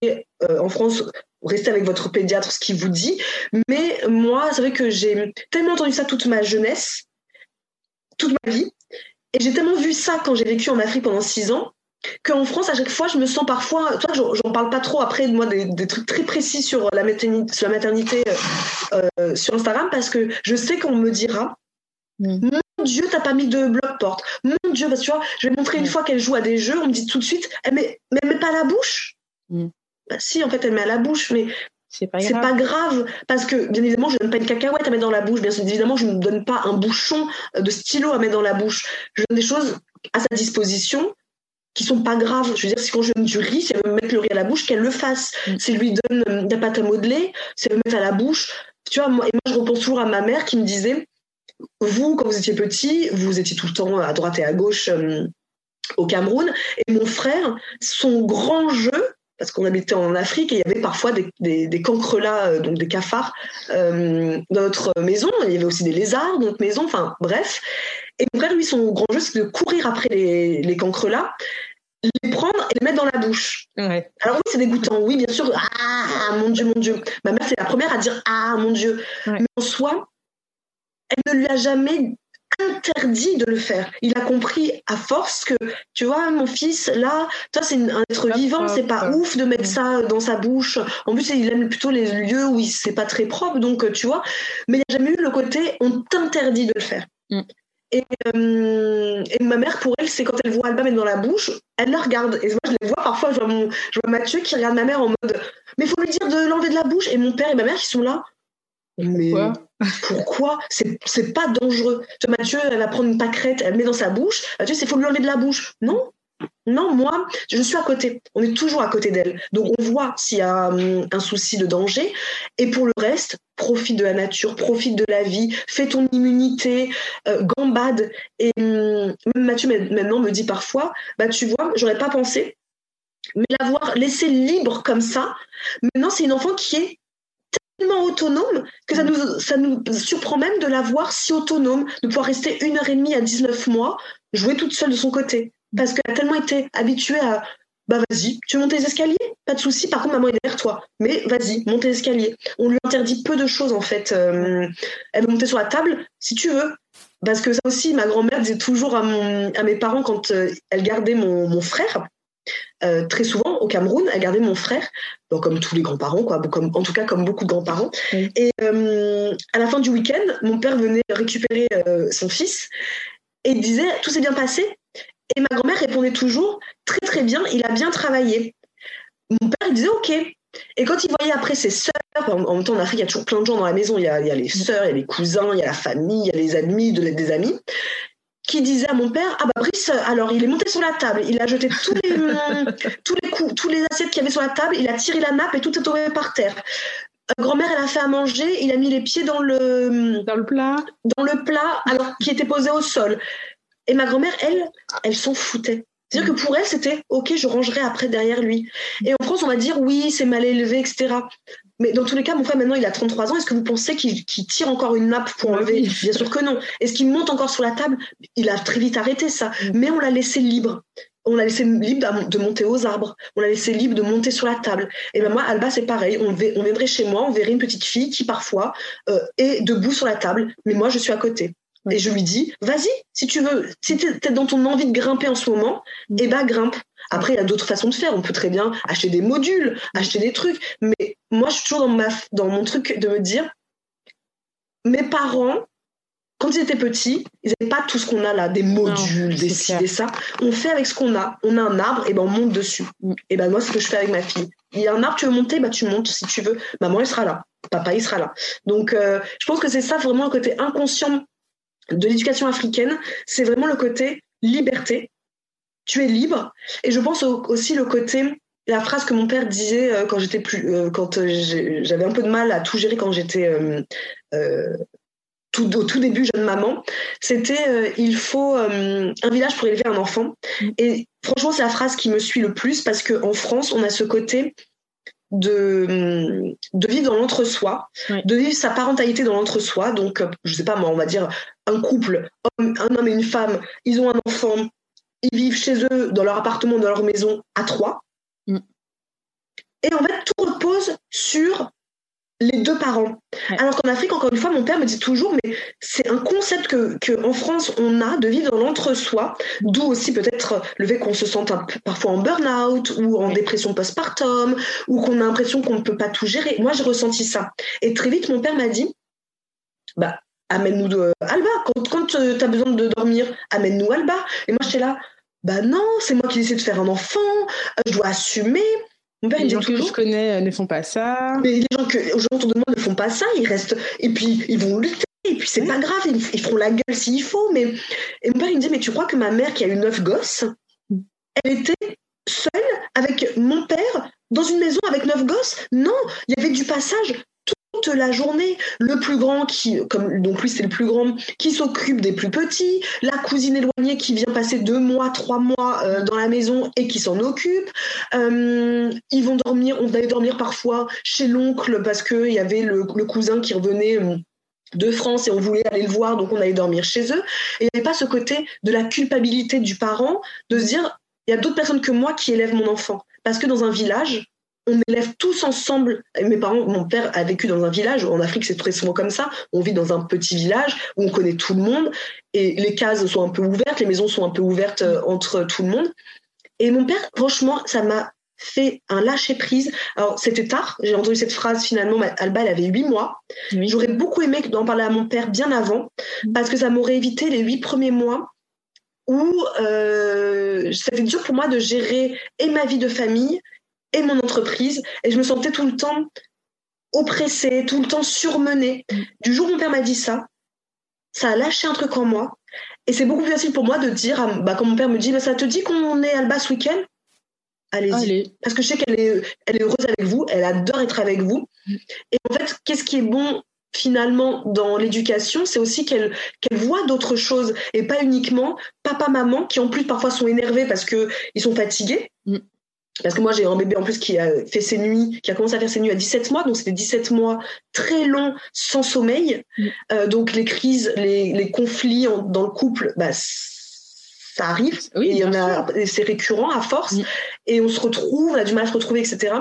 euh, en France, rester avec votre pédiatre, ce qu'il vous dit. Mais moi, c'est vrai que j'ai tellement entendu ça toute ma jeunesse, toute ma vie, et j'ai tellement vu ça quand j'ai vécu en Afrique pendant six ans, qu'en France, à chaque fois, je me sens parfois. Toi, j'en parle pas trop après, moi, des, des trucs très précis sur la maternité, sur, la maternité euh, euh, sur Instagram, parce que je sais qu'on me dira. Mm. Mon Dieu, t'as pas mis de bloc-porte. Mon Dieu, parce que tu vois, je vais montrer une Mm. fois qu'elle joue à des jeux, on me dit tout de suite, met, mais elle met pas à la bouche. Mm. Bah, si, en fait, elle met à la bouche, mais C'est pas pas grave parce que bien évidemment je donne pas une cacahuète à mettre dans la bouche. Bien évidemment je ne donne pas un bouchon de stylo à mettre dans la bouche. Je donne des choses à sa disposition qui sont pas graves. Je veux dire si quand je donne du riz si elle veut me mettre le riz à la bouche qu'elle le fasse. Mm. si elle lui donne euh, de la pâte à modeler si elle veut mettre à la bouche. Tu vois moi, et moi je repense toujours à ma mère qui me disait vous quand vous étiez petit vous étiez tout le temps à droite et à gauche euh, au Cameroun. Et mon frère son grand jeu parce qu'on habitait en Afrique et il y avait parfois des, des, des cancrelats, euh, donc des cafards, euh, dans notre maison. Il y avait aussi des lézards dans notre maison, enfin bref. Et mon frère, lui, son grand jeu, c'est de courir après les, les cancrelats, les prendre et les mettre dans la bouche. Ouais. Alors oui, c'est dégoûtant, oui, bien sûr. Ah, mon Dieu, mon Dieu. Ma mère, c'est la première à dire Ah, mon Dieu. Ouais. Mais en soi, elle ne lui a jamais interdit de le faire. Il a compris à force que, tu vois, mon fils, là, toi, c'est un être vivant, c'est pas ouf de mettre ça dans sa bouche. En plus, il aime plutôt les lieux où c'est pas très propre, donc, tu vois. Mais il n'y a jamais eu le côté on t'interdit de le faire. Mm. Et, euh, et ma mère, pour elle, c'est quand elle voit Alba mettre dans la bouche, elle la regarde. Et moi, je les vois parfois, je vois, mon, je vois Mathieu qui regarde ma mère en mode Mais il faut lui dire de l'enlever de la bouche. Et mon père et ma mère qui sont là. Mais Pourquoi? pourquoi? C'est pas dangereux. Mathieu, elle va prendre une pâquerette, elle met dans sa bouche. Mathieu, il faut lui enlever de la bouche. Non, non, moi, je suis à côté. On est toujours à côté d'elle. Donc, on voit s'il y a hum, un souci de danger. Et pour le reste, profite de la nature, profite de la vie, fais ton immunité, euh, gambade. Et hum, Mathieu ma- maintenant me dit parfois, bah tu vois, j'aurais pas pensé, mais l'avoir laissé libre comme ça, maintenant c'est une enfant qui est tellement autonome que ça nous, ça nous surprend même de la voir si autonome, de pouvoir rester une heure et demie à 19 mois, jouer toute seule de son côté. Parce qu'elle a tellement été habituée à bah vas-y, tu veux monter les escaliers Pas de souci, par contre maman est derrière toi. Mais vas-y, monte les escaliers. On lui interdit peu de choses en fait. Euh, elle veut monter sur la table si tu veux. Parce que ça aussi, ma grand-mère disait toujours à, mon, à mes parents quand euh, elle gardait mon, mon frère, euh, très souvent au Cameroun, elle gardait mon frère, bon, comme tous les grands-parents, quoi, comme, en tout cas comme beaucoup de grands-parents. Oui. Et euh, à la fin du week-end, mon père venait récupérer euh, son fils et disait tout s'est bien passé? Et ma grand-mère répondait toujours très très bien, il a bien travaillé. Mon père il disait ok. Et quand il voyait après ses sœurs, en, en même temps en Afrique il y a toujours plein de gens dans la maison, il y a, il y a les sœurs, il y a les cousins, il y a la famille, il y a les amis, de, des amis, qui disaient à mon père ah bah Brice alors il est monté sur la table, il a jeté tous les tous les coups, tous les assiettes qu'il y avait sur la table, il a tiré la nappe et tout est tombé par terre. Euh, Grand-mère, elle a fait à manger, il a mis les pieds dans le, Dans le plat dans le plat alors qui était posé au sol. Et ma grand-mère, elle, elle s'en foutait. C'est-à-dire que pour elle, c'était OK, je rangerai après derrière lui. Et en France, on va dire oui, c'est mal élevé, etc. Mais dans tous les cas, mon frère, maintenant, il a 33 ans. Est-ce que vous pensez qu'il tire encore une nappe pour Bah enlever oui. Bien sûr que non. Est-ce qu'il monte encore sur la table? Il a très vite arrêté ça. Mm. Mais on l'a laissé libre. On l'a laissé libre de monter aux arbres. On l'a laissé libre de monter sur la table. Et ben moi, Alba, c'est pareil. On viendrait chez moi, on verrait une petite fille qui parfois euh, est debout sur la table, mais moi, je suis à côté. Et je lui dis, vas-y, si tu veux, si tu es dans ton envie de grimper en ce moment, Mm. eh ben grimpe. Après, il y a d'autres façons de faire. On peut très bien acheter des modules, acheter des trucs. Mais moi, je suis toujours dans, ma, dans mon truc de me dire, mes parents, quand ils étaient petits, ils n'avaient pas tout ce qu'on a là, des modules, Non, des c'est ci, clair. des ça. On fait avec ce qu'on a. On a un arbre, et ben on monte dessus. Et ben moi, c'est ce que je fais avec ma fille. Il y a un arbre, tu veux monter, bah tu montes si tu veux. Maman, elle sera là. Papa, il sera là. Donc, euh, je pense que c'est ça vraiment le côté inconscient de l'éducation africaine. C'est vraiment le côté liberté. Tu es libre. Et je pense au- aussi le côté la phrase que mon père disait euh, quand j'étais plus euh, quand euh, j'avais un peu de mal à tout gérer quand j'étais euh, euh, tout, au tout début jeune maman, c'était il faut un village pour élever un enfant. Et franchement, c'est la phrase qui me suit le plus parce qu'en France, on a ce côté de, de vivre dans l'entre-soi, de vivre sa parentalité dans l'entre-soi. Donc, je sais pas moi, on va dire un couple, homme- un homme et une femme, ils ont un enfant, ils vivent chez eux, dans leur appartement, dans leur maison, à trois. Mm. Et en fait, tout repose sur les deux parents. Ouais. Alors qu'en Afrique, encore une fois, mon père me dit toujours, mais c'est un concept que, que en France on a de vivre dans l'entre-soi, d'où aussi peut-être le fait qu'on se sente un parfois en burn-out ou en Oui. dépression postpartum ou qu'on a l'impression qu'on ne peut pas tout gérer. Moi, j'ai ressenti ça. Et très vite, mon père m'a dit, bah amène-nous Alba. Quand, quand tu as besoin de dormir, amène-nous Alba. Et moi, j'étais là, bah non, c'est moi qui décide de faire un enfant, je dois assumer. Mon père, il Les me gens dit que toujours, je connais euh, ne font pas ça. mais les gens que autour de moi ne font pas ça, ils restent et puis ils vont lutter et puis c'est pas grave, ils, ils feront la gueule s'il faut. Mais et mon père il me dit mais tu crois que ma mère qui a eu neuf gosses, elle était seule avec mon père dans une maison avec neuf gosses? Non, il y avait du passage toute la journée. Le plus grand qui comme donc lui c'est le plus grand qui s'occupe des plus petits, la cousine éloignée qui vient passer deux mois, trois mois euh, dans la maison et qui s'en occupe. Euh, ils vont dormir, on allait dormir parfois chez l'oncle parce qu'il y avait le, le cousin qui revenait euh, de France et on voulait aller le voir, donc on allait dormir chez eux. Et il n'y avait pas ce côté de la culpabilité du parent de se dire, il y a d'autres personnes que moi qui élèvent mon enfant. Parce que dans un village, on élève tous ensemble. Mes parents, mon père a vécu dans un village. En Afrique, c'est très souvent comme ça. On vit dans un petit village où on connaît tout le monde et les cases sont un peu ouvertes, les maisons sont un peu ouvertes euh, entre tout le monde. Et mon père, franchement, ça m'a fait un lâcher prise. Alors, c'était tard. J'ai entendu cette phrase finalement. Alba, elle avait huit mois. Oui. J'aurais beaucoup aimé d'en parler à mon père bien avant parce que ça m'aurait évité les huit premiers mois où euh, c'était dur pour moi de gérer et ma vie de famille et mon entreprise et je me sentais tout le temps oppressée, tout le temps surmenée. Du jour où mon père m'a dit ça, ça a lâché un truc en moi et c'est beaucoup plus facile pour moi de dire, à- bah, quand mon père me dit, bah, ça te dit qu'on est à Alba ce week-end? Allez-y Allez. parce que je sais qu'elle est, elle est heureuse avec vous, elle adore être avec vous. Et en fait, qu'est-ce qui est bon finalement dans l'éducation, c'est aussi qu'elle qu'elle voit d'autres choses et pas uniquement papa maman qui en plus parfois sont énervés parce que ils sont fatigués. Mm. Parce que moi j'ai un bébé en plus qui a fait ses nuits, qui a commencé à faire ses nuits à 17 mois, donc c'était 17 mois très longs sans sommeil. Mm. Euh, donc les crises, les, les conflits en- dans le couple, bah, ça arrive. Oui, il y en a, et c'est récurrent à force. Mm. Et on se retrouve, on a du mal à se retrouver, etc.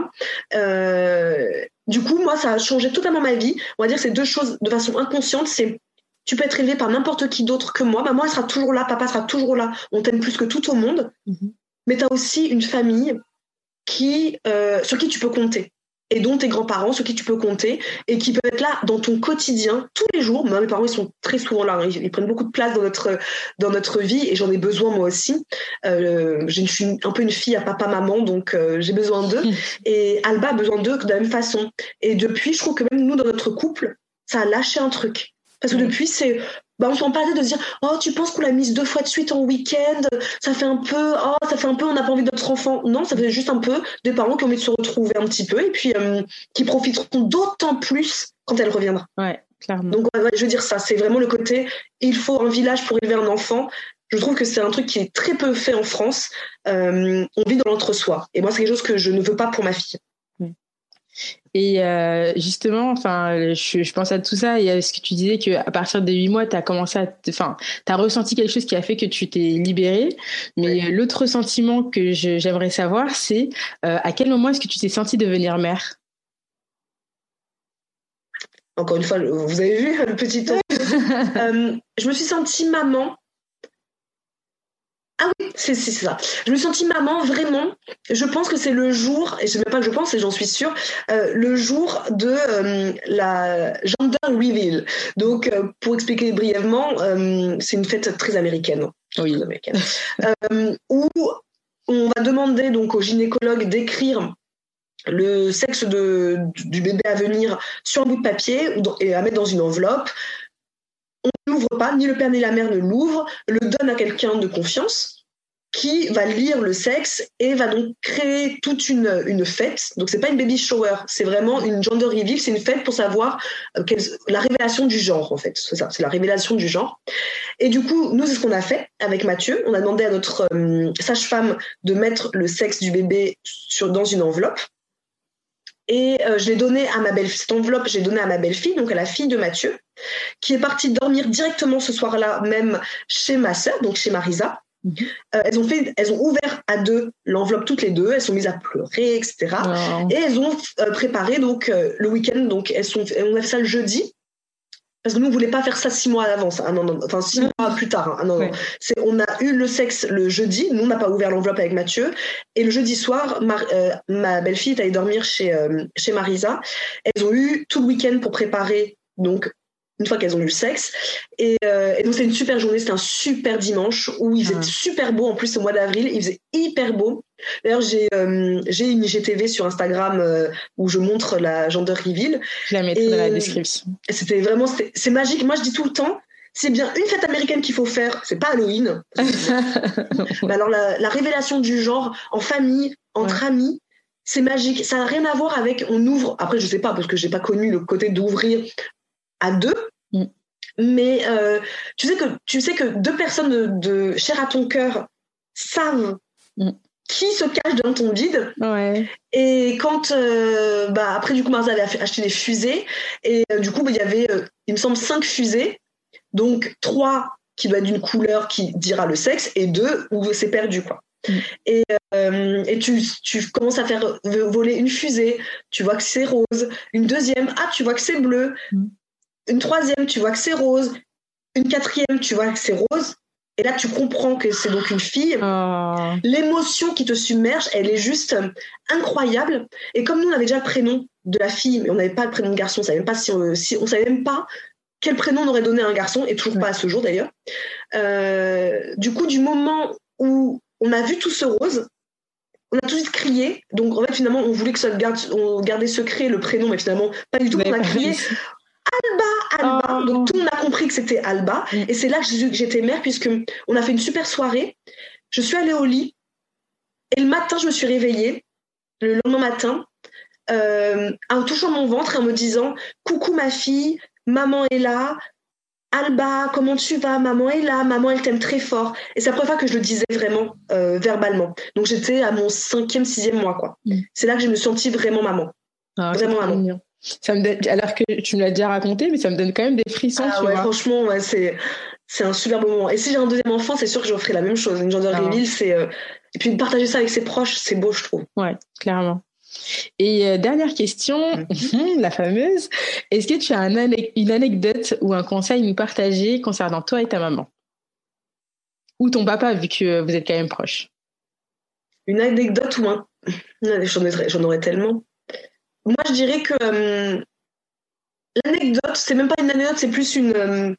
Euh, du coup, moi, ça a changé totalement ma vie. On va dire c'est deux choses de façon inconsciente. C'est tu peux être élevé par n'importe qui d'autre que moi. Maman, elle sera toujours là. Papa sera toujours là. On t'aime plus que tout au monde. Mhm. Mais tu as aussi une famille qui, euh, sur qui tu peux compter. Et dont tes grands-parents, sur qui tu peux compter, et qui peuvent être là dans ton quotidien tous les jours. Moi, mes parents, ils sont très souvent là. hein. Ils, ils prennent beaucoup de place dans notre, dans notre vie, et j'en ai besoin moi aussi. Euh, je suis un peu une fille à papa-maman, donc euh, j'ai besoin d'eux. Et Alba a besoin d'eux de la même façon. Et depuis, je trouve que même nous, dans notre couple, ça a lâché un truc. Parce que depuis, c'est. Bah, on s'en parlait de se dire Oh, tu penses qu'on l'a mise deux fois de suite en week-end? Ça fait un peu. Oh, ça fait un peu, on n'a pas envie de notre enfant. Non, ça fait juste un peu des parents qui ont envie de se retrouver un petit peu et puis euh, qui profiteront d'autant plus quand elle reviendra. Ouais, clairement. Donc, ouais, ouais, je veux dire ça. C'est vraiment le côté il faut un village pour élever un enfant. Je trouve que c'est un truc qui est très peu fait en France. Euh, on vit dans l'entre-soi. Et moi, c'est quelque chose que je ne veux pas pour ma fille. Et euh, justement, enfin, je, je pense à tout ça et à ce que tu disais qu'à partir des huit mois, tu as commencé à, te- enfin, as ressenti quelque chose qui a fait que tu t'es libérée. Mais euh, l'autre sentiment que j'aimerais savoir, c'est euh, à quel moment est-ce que tu t'es sentie devenir mère? Encore une fois, vous avez vu le petit. Euh, je me suis sentie maman Ah oui, c'est ça. Je me suis sentie maman vraiment. Je pense que c'est le jour, et je ne sais même pas que je pense, et j'en suis sûre, euh, le jour de euh, la gender reveal. Donc, euh, pour expliquer brièvement, c'est une fête très américaine. Oui. Très américaine. Où on va demander donc au gynécologue d'écrire le sexe de, du bébé à venir sur un bout de papier ou dans- et à mettre dans une enveloppe. L'ouvre pas, ni le père ni la mère ne l'ouvrent, le donne à quelqu'un de confiance qui va lire le sexe et va donc créer toute une, une fête. Donc c'est pas une baby shower, c'est vraiment une gender reveal, c'est une fête pour savoir euh, la révélation du genre en fait. C'est ça, c'est la révélation du genre. Et du coup, nous c'est ce qu'on a fait avec Mathieu. On a demandé à notre euh, sage-femme de mettre le sexe du bébé sur, dans une enveloppe. Et euh, je l'ai donné à ma belle cette enveloppe, j'ai donné à ma belle-fille, donc à la fille de Mathieu, qui est partie dormir directement ce soir-là même chez ma sœur, donc chez Marisa. Mhm. Euh, elles ont fait, elles ont ouvert à deux l'enveloppe toutes les deux, elles sont mises à pleurer, etc. Et elles ont euh, préparé donc euh, le week-end, donc elles sont, on a fait ça le jeudi. Parce que nous, on voulait pas faire ça six mois à l'avance. Ah non, non, enfin six mois plus tard. hein. Ah non, non. Ouais. C'est, on a eu le sexe le jeudi. Nous, on n'a pas ouvert l'enveloppe avec Mathieu. Et le jeudi soir, Mar- euh, ma belle-fille est allée dormir chez, euh, chez Marisa. Elles ont eu tout le week-end pour préparer, donc, une fois qu'elles ont eu le sexe. Et, euh, et donc, c'est une super journée. C'était un super dimanche où il faisait Ah. super beau. En plus, au mois d'avril, il faisait hyper beau. D'ailleurs, j'ai, euh, j'ai une IGTV sur Instagram euh, où je montre la gender reveal. Je la mettrai dans la description. C'était vraiment, c'était- c'est magique. Moi, je dis tout le temps, c'est bien une fête américaine qu'il faut faire. C'est pas Halloween. Mais alors, la, la révélation du genre en famille, entre amis, c'est magique. Ça n'a rien à voir avec on ouvre. Après, je sais pas parce que j'ai pas connu le côté d'ouvrir à deux. Mm. Mais euh, tu sais que tu sais que deux personnes de, de chair à ton cœur savent Mm. qui se cache dans ton bide. ouais. Et quand, euh, bah, après, du coup, Marza avait acheté des fusées. Et euh, du coup, bah, il y avait, il me semble, cinq fusées. Donc, trois qui doivent être d'une couleur qui dira le sexe et deux où c'est perdu, quoi. Mm. Et, euh, et tu, tu commences à faire voler une fusée, tu vois que c'est rose. Une deuxième, ah, tu vois que c'est bleu. Une troisième, tu vois que c'est rose. Une quatrième, tu vois que c'est rose. Et là, tu comprends que c'est donc une fille Oh. l'émotion qui te submerge, elle est juste euh, incroyable. Et comme nous, on avait déjà le prénom de la fille, mais on n'avait pas le prénom de garçon, on savait même pas si on, si, on savait même pas quel prénom on aurait donné à un garçon, et toujours pas à ce jour d'ailleurs. Euh, du coup, du moment où on a vu tout ce rose, on a tout de suite crié. Donc en fait, finalement, on voulait que ça garde, on gardait secret le prénom, mais finalement, pas du tout. On a crié réussi. Alba. Oh. Donc tout le monde a compris que c'était Alba. Mm. Et c'est là que j'ai su que j'étais mère, puisque on a fait une super soirée. Je suis allée au lit. Et le matin, je me suis réveillée, le lendemain matin, euh, en touchant mon ventre en me disant Coucou ma fille, maman est là. Alba, comment tu vas? Maman est là, maman elle t'aime très fort. Et c'est la première fois que je le disais vraiment euh, verbalement. Donc j'étais à mon cinquième, sixième mois. quoi. Mm. C'est là que je me suis sentie vraiment maman. Ah, Vraiment maman. mignon. Ça me donne- Alors que tu me l'as déjà raconté, mais ça me donne quand même des frissons, Ah tu ouais, vois. franchement, ouais, c'est c'est un super moment. Et si j'ai un deuxième enfant, c'est sûr que je ferai la même chose. Une gender Ah. reveal, c'est euh, et puis de partager ça avec ses proches, c'est beau, je trouve. Ouais, clairement. Et euh, dernière question, la fameuse. Est-ce que tu as un ane- une anecdote ou un conseil à nous partager concernant toi et ta maman? Ou ton papa, vu que vous êtes quand même proches? Une anecdote ou un j'en j'en aurais tellement. Moi, je dirais que euh, l'anecdote, c'est même pas une anecdote, c'est plus une euh,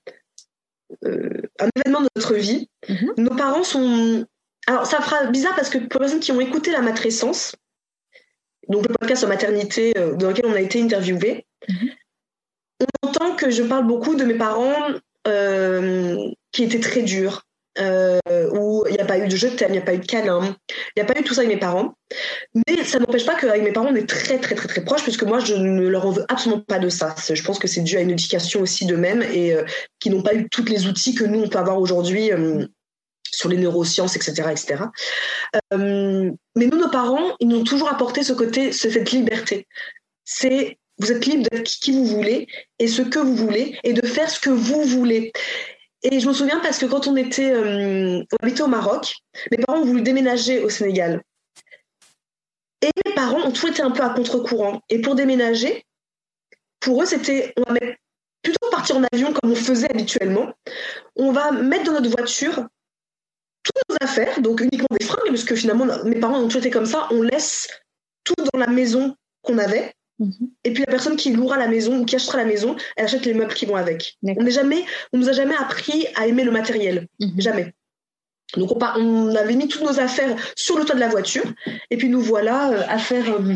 euh, un événement de notre vie. Mhm. Nos parents sont alors ça fera bizarre parce que pour les personnes qui ont écouté la matrescence, donc le podcast sur maternité euh, dans lequel on a été interviewé, Mhm. on entend que je parle beaucoup de mes parents qui étaient très durs, euh, où il n'y a pas eu de je t'aime, il n'y a pas eu de câlin, il n'y a pas eu tout ça avec mes parents. Mais ça n'empêche pas qu'avec mes parents, on est très très très très proches, puisque moi, je ne leur en veux absolument pas de ça. Je pense que c'est dû à une éducation aussi d'eux-mêmes et euh, qui n'ont pas eu tous les outils que nous, on peut avoir aujourd'hui. euh, sur les neurosciences, etc., etc. Euh, mais nous, nos parents, ils nous ont toujours apporté ce côté, ce- cette liberté. C'est vous êtes libre d'être qui vous voulez et ce que vous voulez et de faire ce que vous voulez. Et je me souviens parce que quand on était, euh, habitait au Maroc, mes parents ont voulu déménager au Sénégal. Et mes parents ont toujours été un peu à contre-courant. Et pour déménager, pour eux, c'était, on va mettre, plutôt partir en avion comme on faisait habituellement, on va mettre dans notre voiture toutes nos affaires, donc uniquement des fringues, parce que finalement, mes parents ont toujours été comme ça, on laisse tout dans la maison qu'on avait. Mhm. Et puis la personne qui louera la maison ou qui achètera la maison, elle achète les meubles qui vont avec. On n'est jamais, on nous a jamais appris à aimer le matériel, Mhm. jamais. Donc on, on avait mis toutes nos affaires sur le toit de la voiture, et puis nous voilà euh, à faire, euh,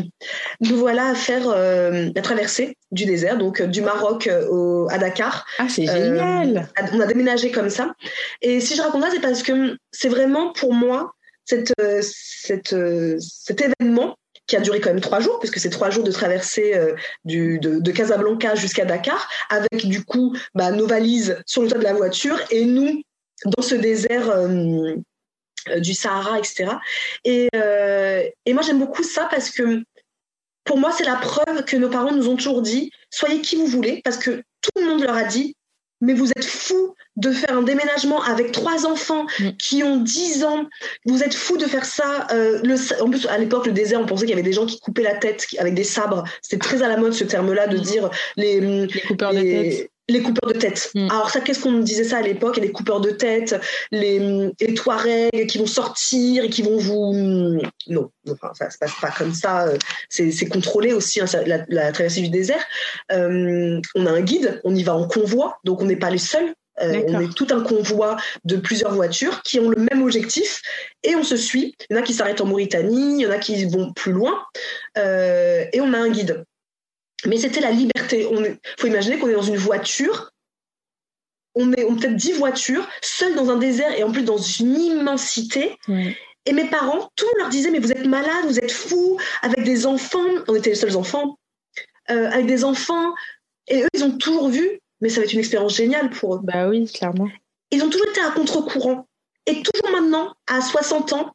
nous voilà à faire euh, la traversée du désert, donc du Maroc au- à Dakar. Ah, c'est Euh, génial. on a déménagé comme ça. Et si je raconte ça, c'est parce que c'est vraiment pour moi cette, cette, cet événement qui a duré quand même trois jours, puisque c'est trois jours de traversée euh, de, Casablanca jusqu'à Dakar, avec du coup bah, nos valises sur le toit de la voiture et nous dans ce désert euh, euh, du Sahara, etc. Et, et moi j'aime beaucoup ça parce que pour moi c'est la preuve que nos parents nous ont toujours dit soyez qui vous voulez, parce que tout le monde leur a dit mais vous êtes fous de faire un déménagement avec trois enfants Mm. qui ont 10 ans. Vous êtes fous de faire ça. Euh, le, en plus, à l'époque, le désert, on pensait qu'il y avait des gens qui coupaient la tête avec des sabres. C'était très à la mode ce terme-là de Mm. dire les, Les coupeurs de les, tête. les coupeurs de tête. Mm. Alors ça, qu'est-ce qu'on disait ça à l'époque? Des coupeurs de tête, les, les Touaregs qui vont sortir et qui vont vous... Non, enfin, ça se passe pas comme ça. euh, C'est contrôlé aussi, hein, la traversée du désert. Euh, on a un guide, on y va en convoi, donc on n'est pas les seuls. Euh, on est tout un convoi de plusieurs voitures qui ont le même objectif et on se suit. Il y en a qui s'arrêtent en Mauritanie, il y en a qui vont plus loin euh, et on a un guide. Mais c'était la liberté. Il faut imaginer qu'on est dans une voiture. On est on peut-être dix voitures, seuls dans un désert et en plus dans une immensité. Et mes parents, tout leur disait Mais vous êtes malades, vous êtes fous, avec des enfants. On était les seuls enfants. euh, avec des enfants. Et eux, ils ont toujours vu, mais ça va être une expérience géniale pour eux. Bah oui, clairement. Ils ont toujours été à contre-courant. Et toujours maintenant, à 60 ans,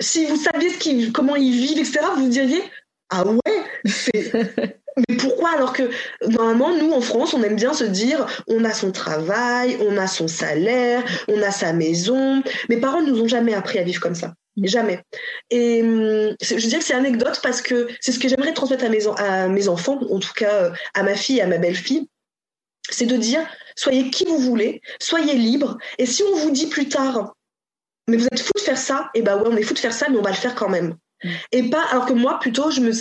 si vous saviez ce comment ils vivent, etc., vous diriez Ah ouais, c'est. Mais pourquoi alors que normalement nous en France on aime bien se dire on a son travail, on a son salaire, on a sa maison. Mes parents ne nous ont jamais appris à vivre comme ça, jamais. Et hum, je dirais que c'est anecdote parce que c'est ce que j'aimerais transmettre à mes, en- à mes enfants, en tout cas euh, à ma fille et à ma belle-fille, c'est de dire soyez qui vous voulez, soyez libre. Et si on vous dit plus tard mais vous êtes fou de faire ça, et ben ouais on est fou de faire ça, mais on va le faire quand même. Mm. Et pas alors que moi plutôt je me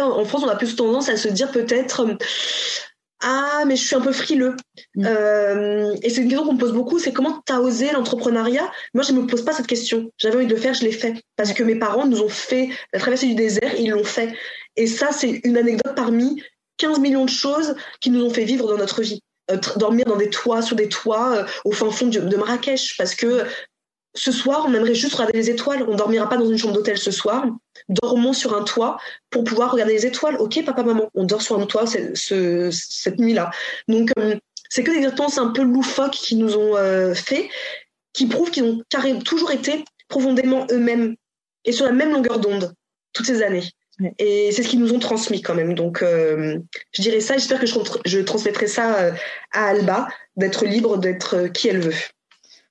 en France on a plus tendance à se dire peut-être euh, ah mais je suis un peu frileux Mm. Euh, et c'est une question qu'on me pose beaucoup c'est comment t'as osé l'entrepreneuriat? Moi je me pose pas cette question j'avais envie de le faire je l'ai fait parce que mes parents nous ont fait la traversée du désert ils l'ont fait et ça c'est une anecdote parmi 15 millions de choses qui nous ont fait vivre dans notre vie dormir dans des toits sur des toits euh, au fin fond de, Marrakech parce que ce soir, on aimerait juste regarder les étoiles. On dormira pas dans une chambre d'hôtel ce soir. Dormons sur un toit pour pouvoir regarder les étoiles. Ok, papa, maman, on dort sur un toit ce- ce- cette nuit-là. Donc, euh, c'est que des expériences un peu loufoques qui nous ont euh, fait, qui prouvent qu'ils ont toujours été profondément eux-mêmes et sur la même longueur d'onde toutes ces années. Et c'est ce qu'ils nous ont transmis quand même. Donc, euh, je dirais ça. J'espère que je, transmettrai ça euh, à Alba, d'être libre, d'être euh, qui elle veut.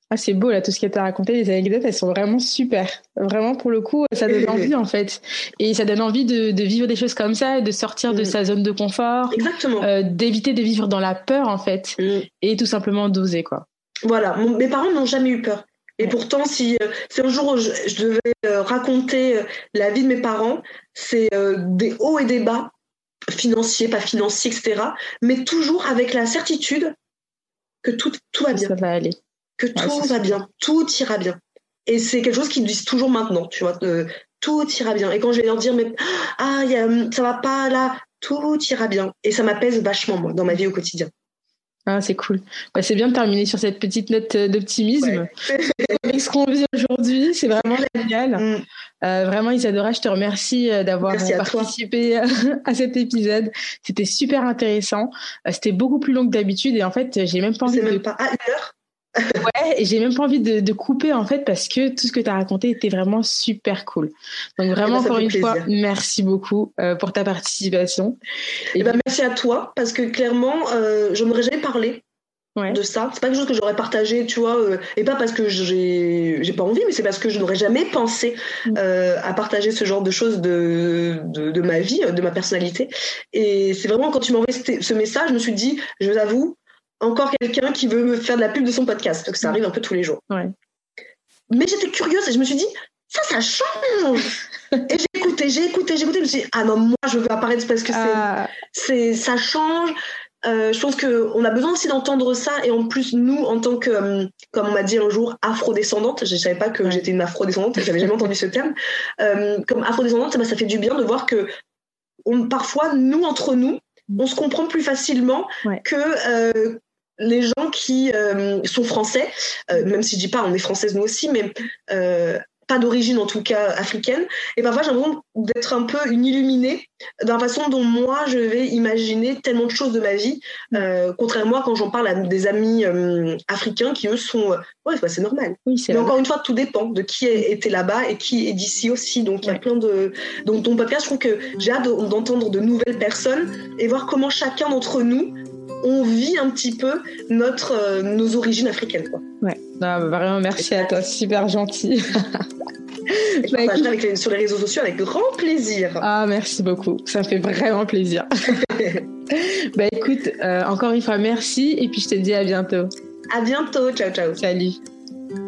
Ah, c'est beau là, tout ce qu'elle t'a raconté, les anecdotes, elles sont vraiment super. Vraiment, pour le coup, ça donne envie en fait. Et ça donne envie de, de vivre des choses comme ça, de sortir de Mm. sa zone de confort, Exactement. euh, d'éviter de vivre dans la peur en fait, Mm. et tout simplement d'oser quoi. Voilà, Mon- mes parents n'ont jamais eu peur. Et pourtant, si, si un jour je, je devais raconter la vie de mes parents, c'est euh, des hauts et des bas, financiers, pas financiers, etc. Mais toujours avec la certitude que tout, tout va bien, Ça va aller. que tout va bien, tout ira bien. Et c'est quelque chose qu'ils disent toujours maintenant, tu vois, euh, tout ira bien. Et quand je vais leur dire, mais ah, y a, hum, ça va pas là, tout ira bien. Et ça m'apaise vachement, moi, dans ma vie au quotidien. Ah, c'est cool. Bah, c'est bien de terminer sur cette petite note euh, d'optimisme. Avec ce qu'on vit aujourd'hui, c'est vraiment génial. Hum. Euh, vraiment, Isadora, je te remercie euh, d'avoir à toi. participé à cet épisode. C'était super intéressant. Euh, C'était beaucoup plus long que d'habitude et en fait, j'ai même pas envie C'est de même pas. Ah, une heure Ouais, et j'ai même pas envie de, de couper en fait parce que tout ce que tu as raconté était vraiment super cool. Donc vraiment ben, ça encore une fois, merci beaucoup euh, pour ta participation. Eh ben, merci à toi, parce que clairement, euh, je n'aurais jamais parlé Ouais. de ça. C'est pas quelque chose que j'aurais partagé, tu vois, euh, et pas parce que j'ai pas envie, mais c'est parce que je n'aurais jamais pensé Mm. euh, à partager ce genre de choses de, de, de ma vie, de ma personnalité. Et c'est vraiment quand tu m'as envoyé ce, message, je me suis dit, je l'avoue, encore quelqu'un qui veut me faire de la pub de son podcast, que ça Mm. arrive un peu tous les jours. Ouais. mais j'étais curieuse et je me suis dit, ça, ça change. et j'ai écouté, j'ai écouté, j'ai écouté. Je me suis dit, ah non, moi, je veux apparaître parce que c'est, Ah, c'est, ça change. Euh, je pense qu'on a besoin aussi d'entendre ça. Et en plus, nous, en tant que, euh, comme on m'a dit un jour, afrodescendante, je ne savais pas que j'étais une afrodescendante, j'avais jamais entendu ce terme. Euh, comme afrodescendante, bah, ça fait du bien de voir que on, parfois, nous, entre nous, on se comprend plus facilement Ouais. que les gens qui euh, sont français, euh, même si je dis pas, on est française nous aussi, mais euh, pas d'origine en tout cas africaine. Et parfois, j'ai l'impression d'être un peu une illuminée dans la façon dont moi, je vais imaginer tellement de choses de ma vie. Euh, contrairement à quand j'en parle à des amis euh, africains qui, eux, sont... euh, ouais, bah, c'est normal. oui, Mais vrai. encore une fois, tout dépend de qui été là-bas et qui est d'ici aussi. Donc, il y a plein de. Donc, ton podcast, je trouve que j'ai hâte de- d'entendre de nouvelles personnes et voir comment chacun d'entre nous, on vit un petit peu notre, euh, nos origines africaines. Quoi. Ouais. Non, bah, vraiment, merci à toi. Super gentil. Je Bah, partagerai écoute- avec les- sur les réseaux sociaux avec grand plaisir. Ah, merci beaucoup. Ça me fait vraiment plaisir. bah écoute, euh, encore une fois, merci. Et puis je te dis à bientôt. À bientôt. Ciao, ciao. Salut.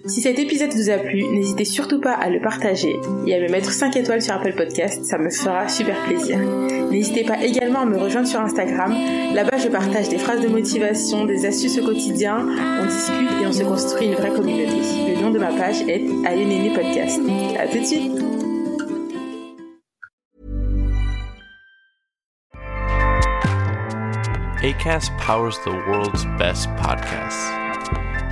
Si cet épisode vous a plu, n'hésitez surtout pas à le partager et à me mettre 5 étoiles sur Apple Podcast, ça me fera super plaisir. N'hésitez pas également à me rejoindre sur Instagram, là-bas je partage des phrases de motivation, des astuces au quotidien, on discute et on se construit une vraie communauté. Le nom de ma page est Ayonene Podcast. À tout de suite ACAST powers the world's best podcasts.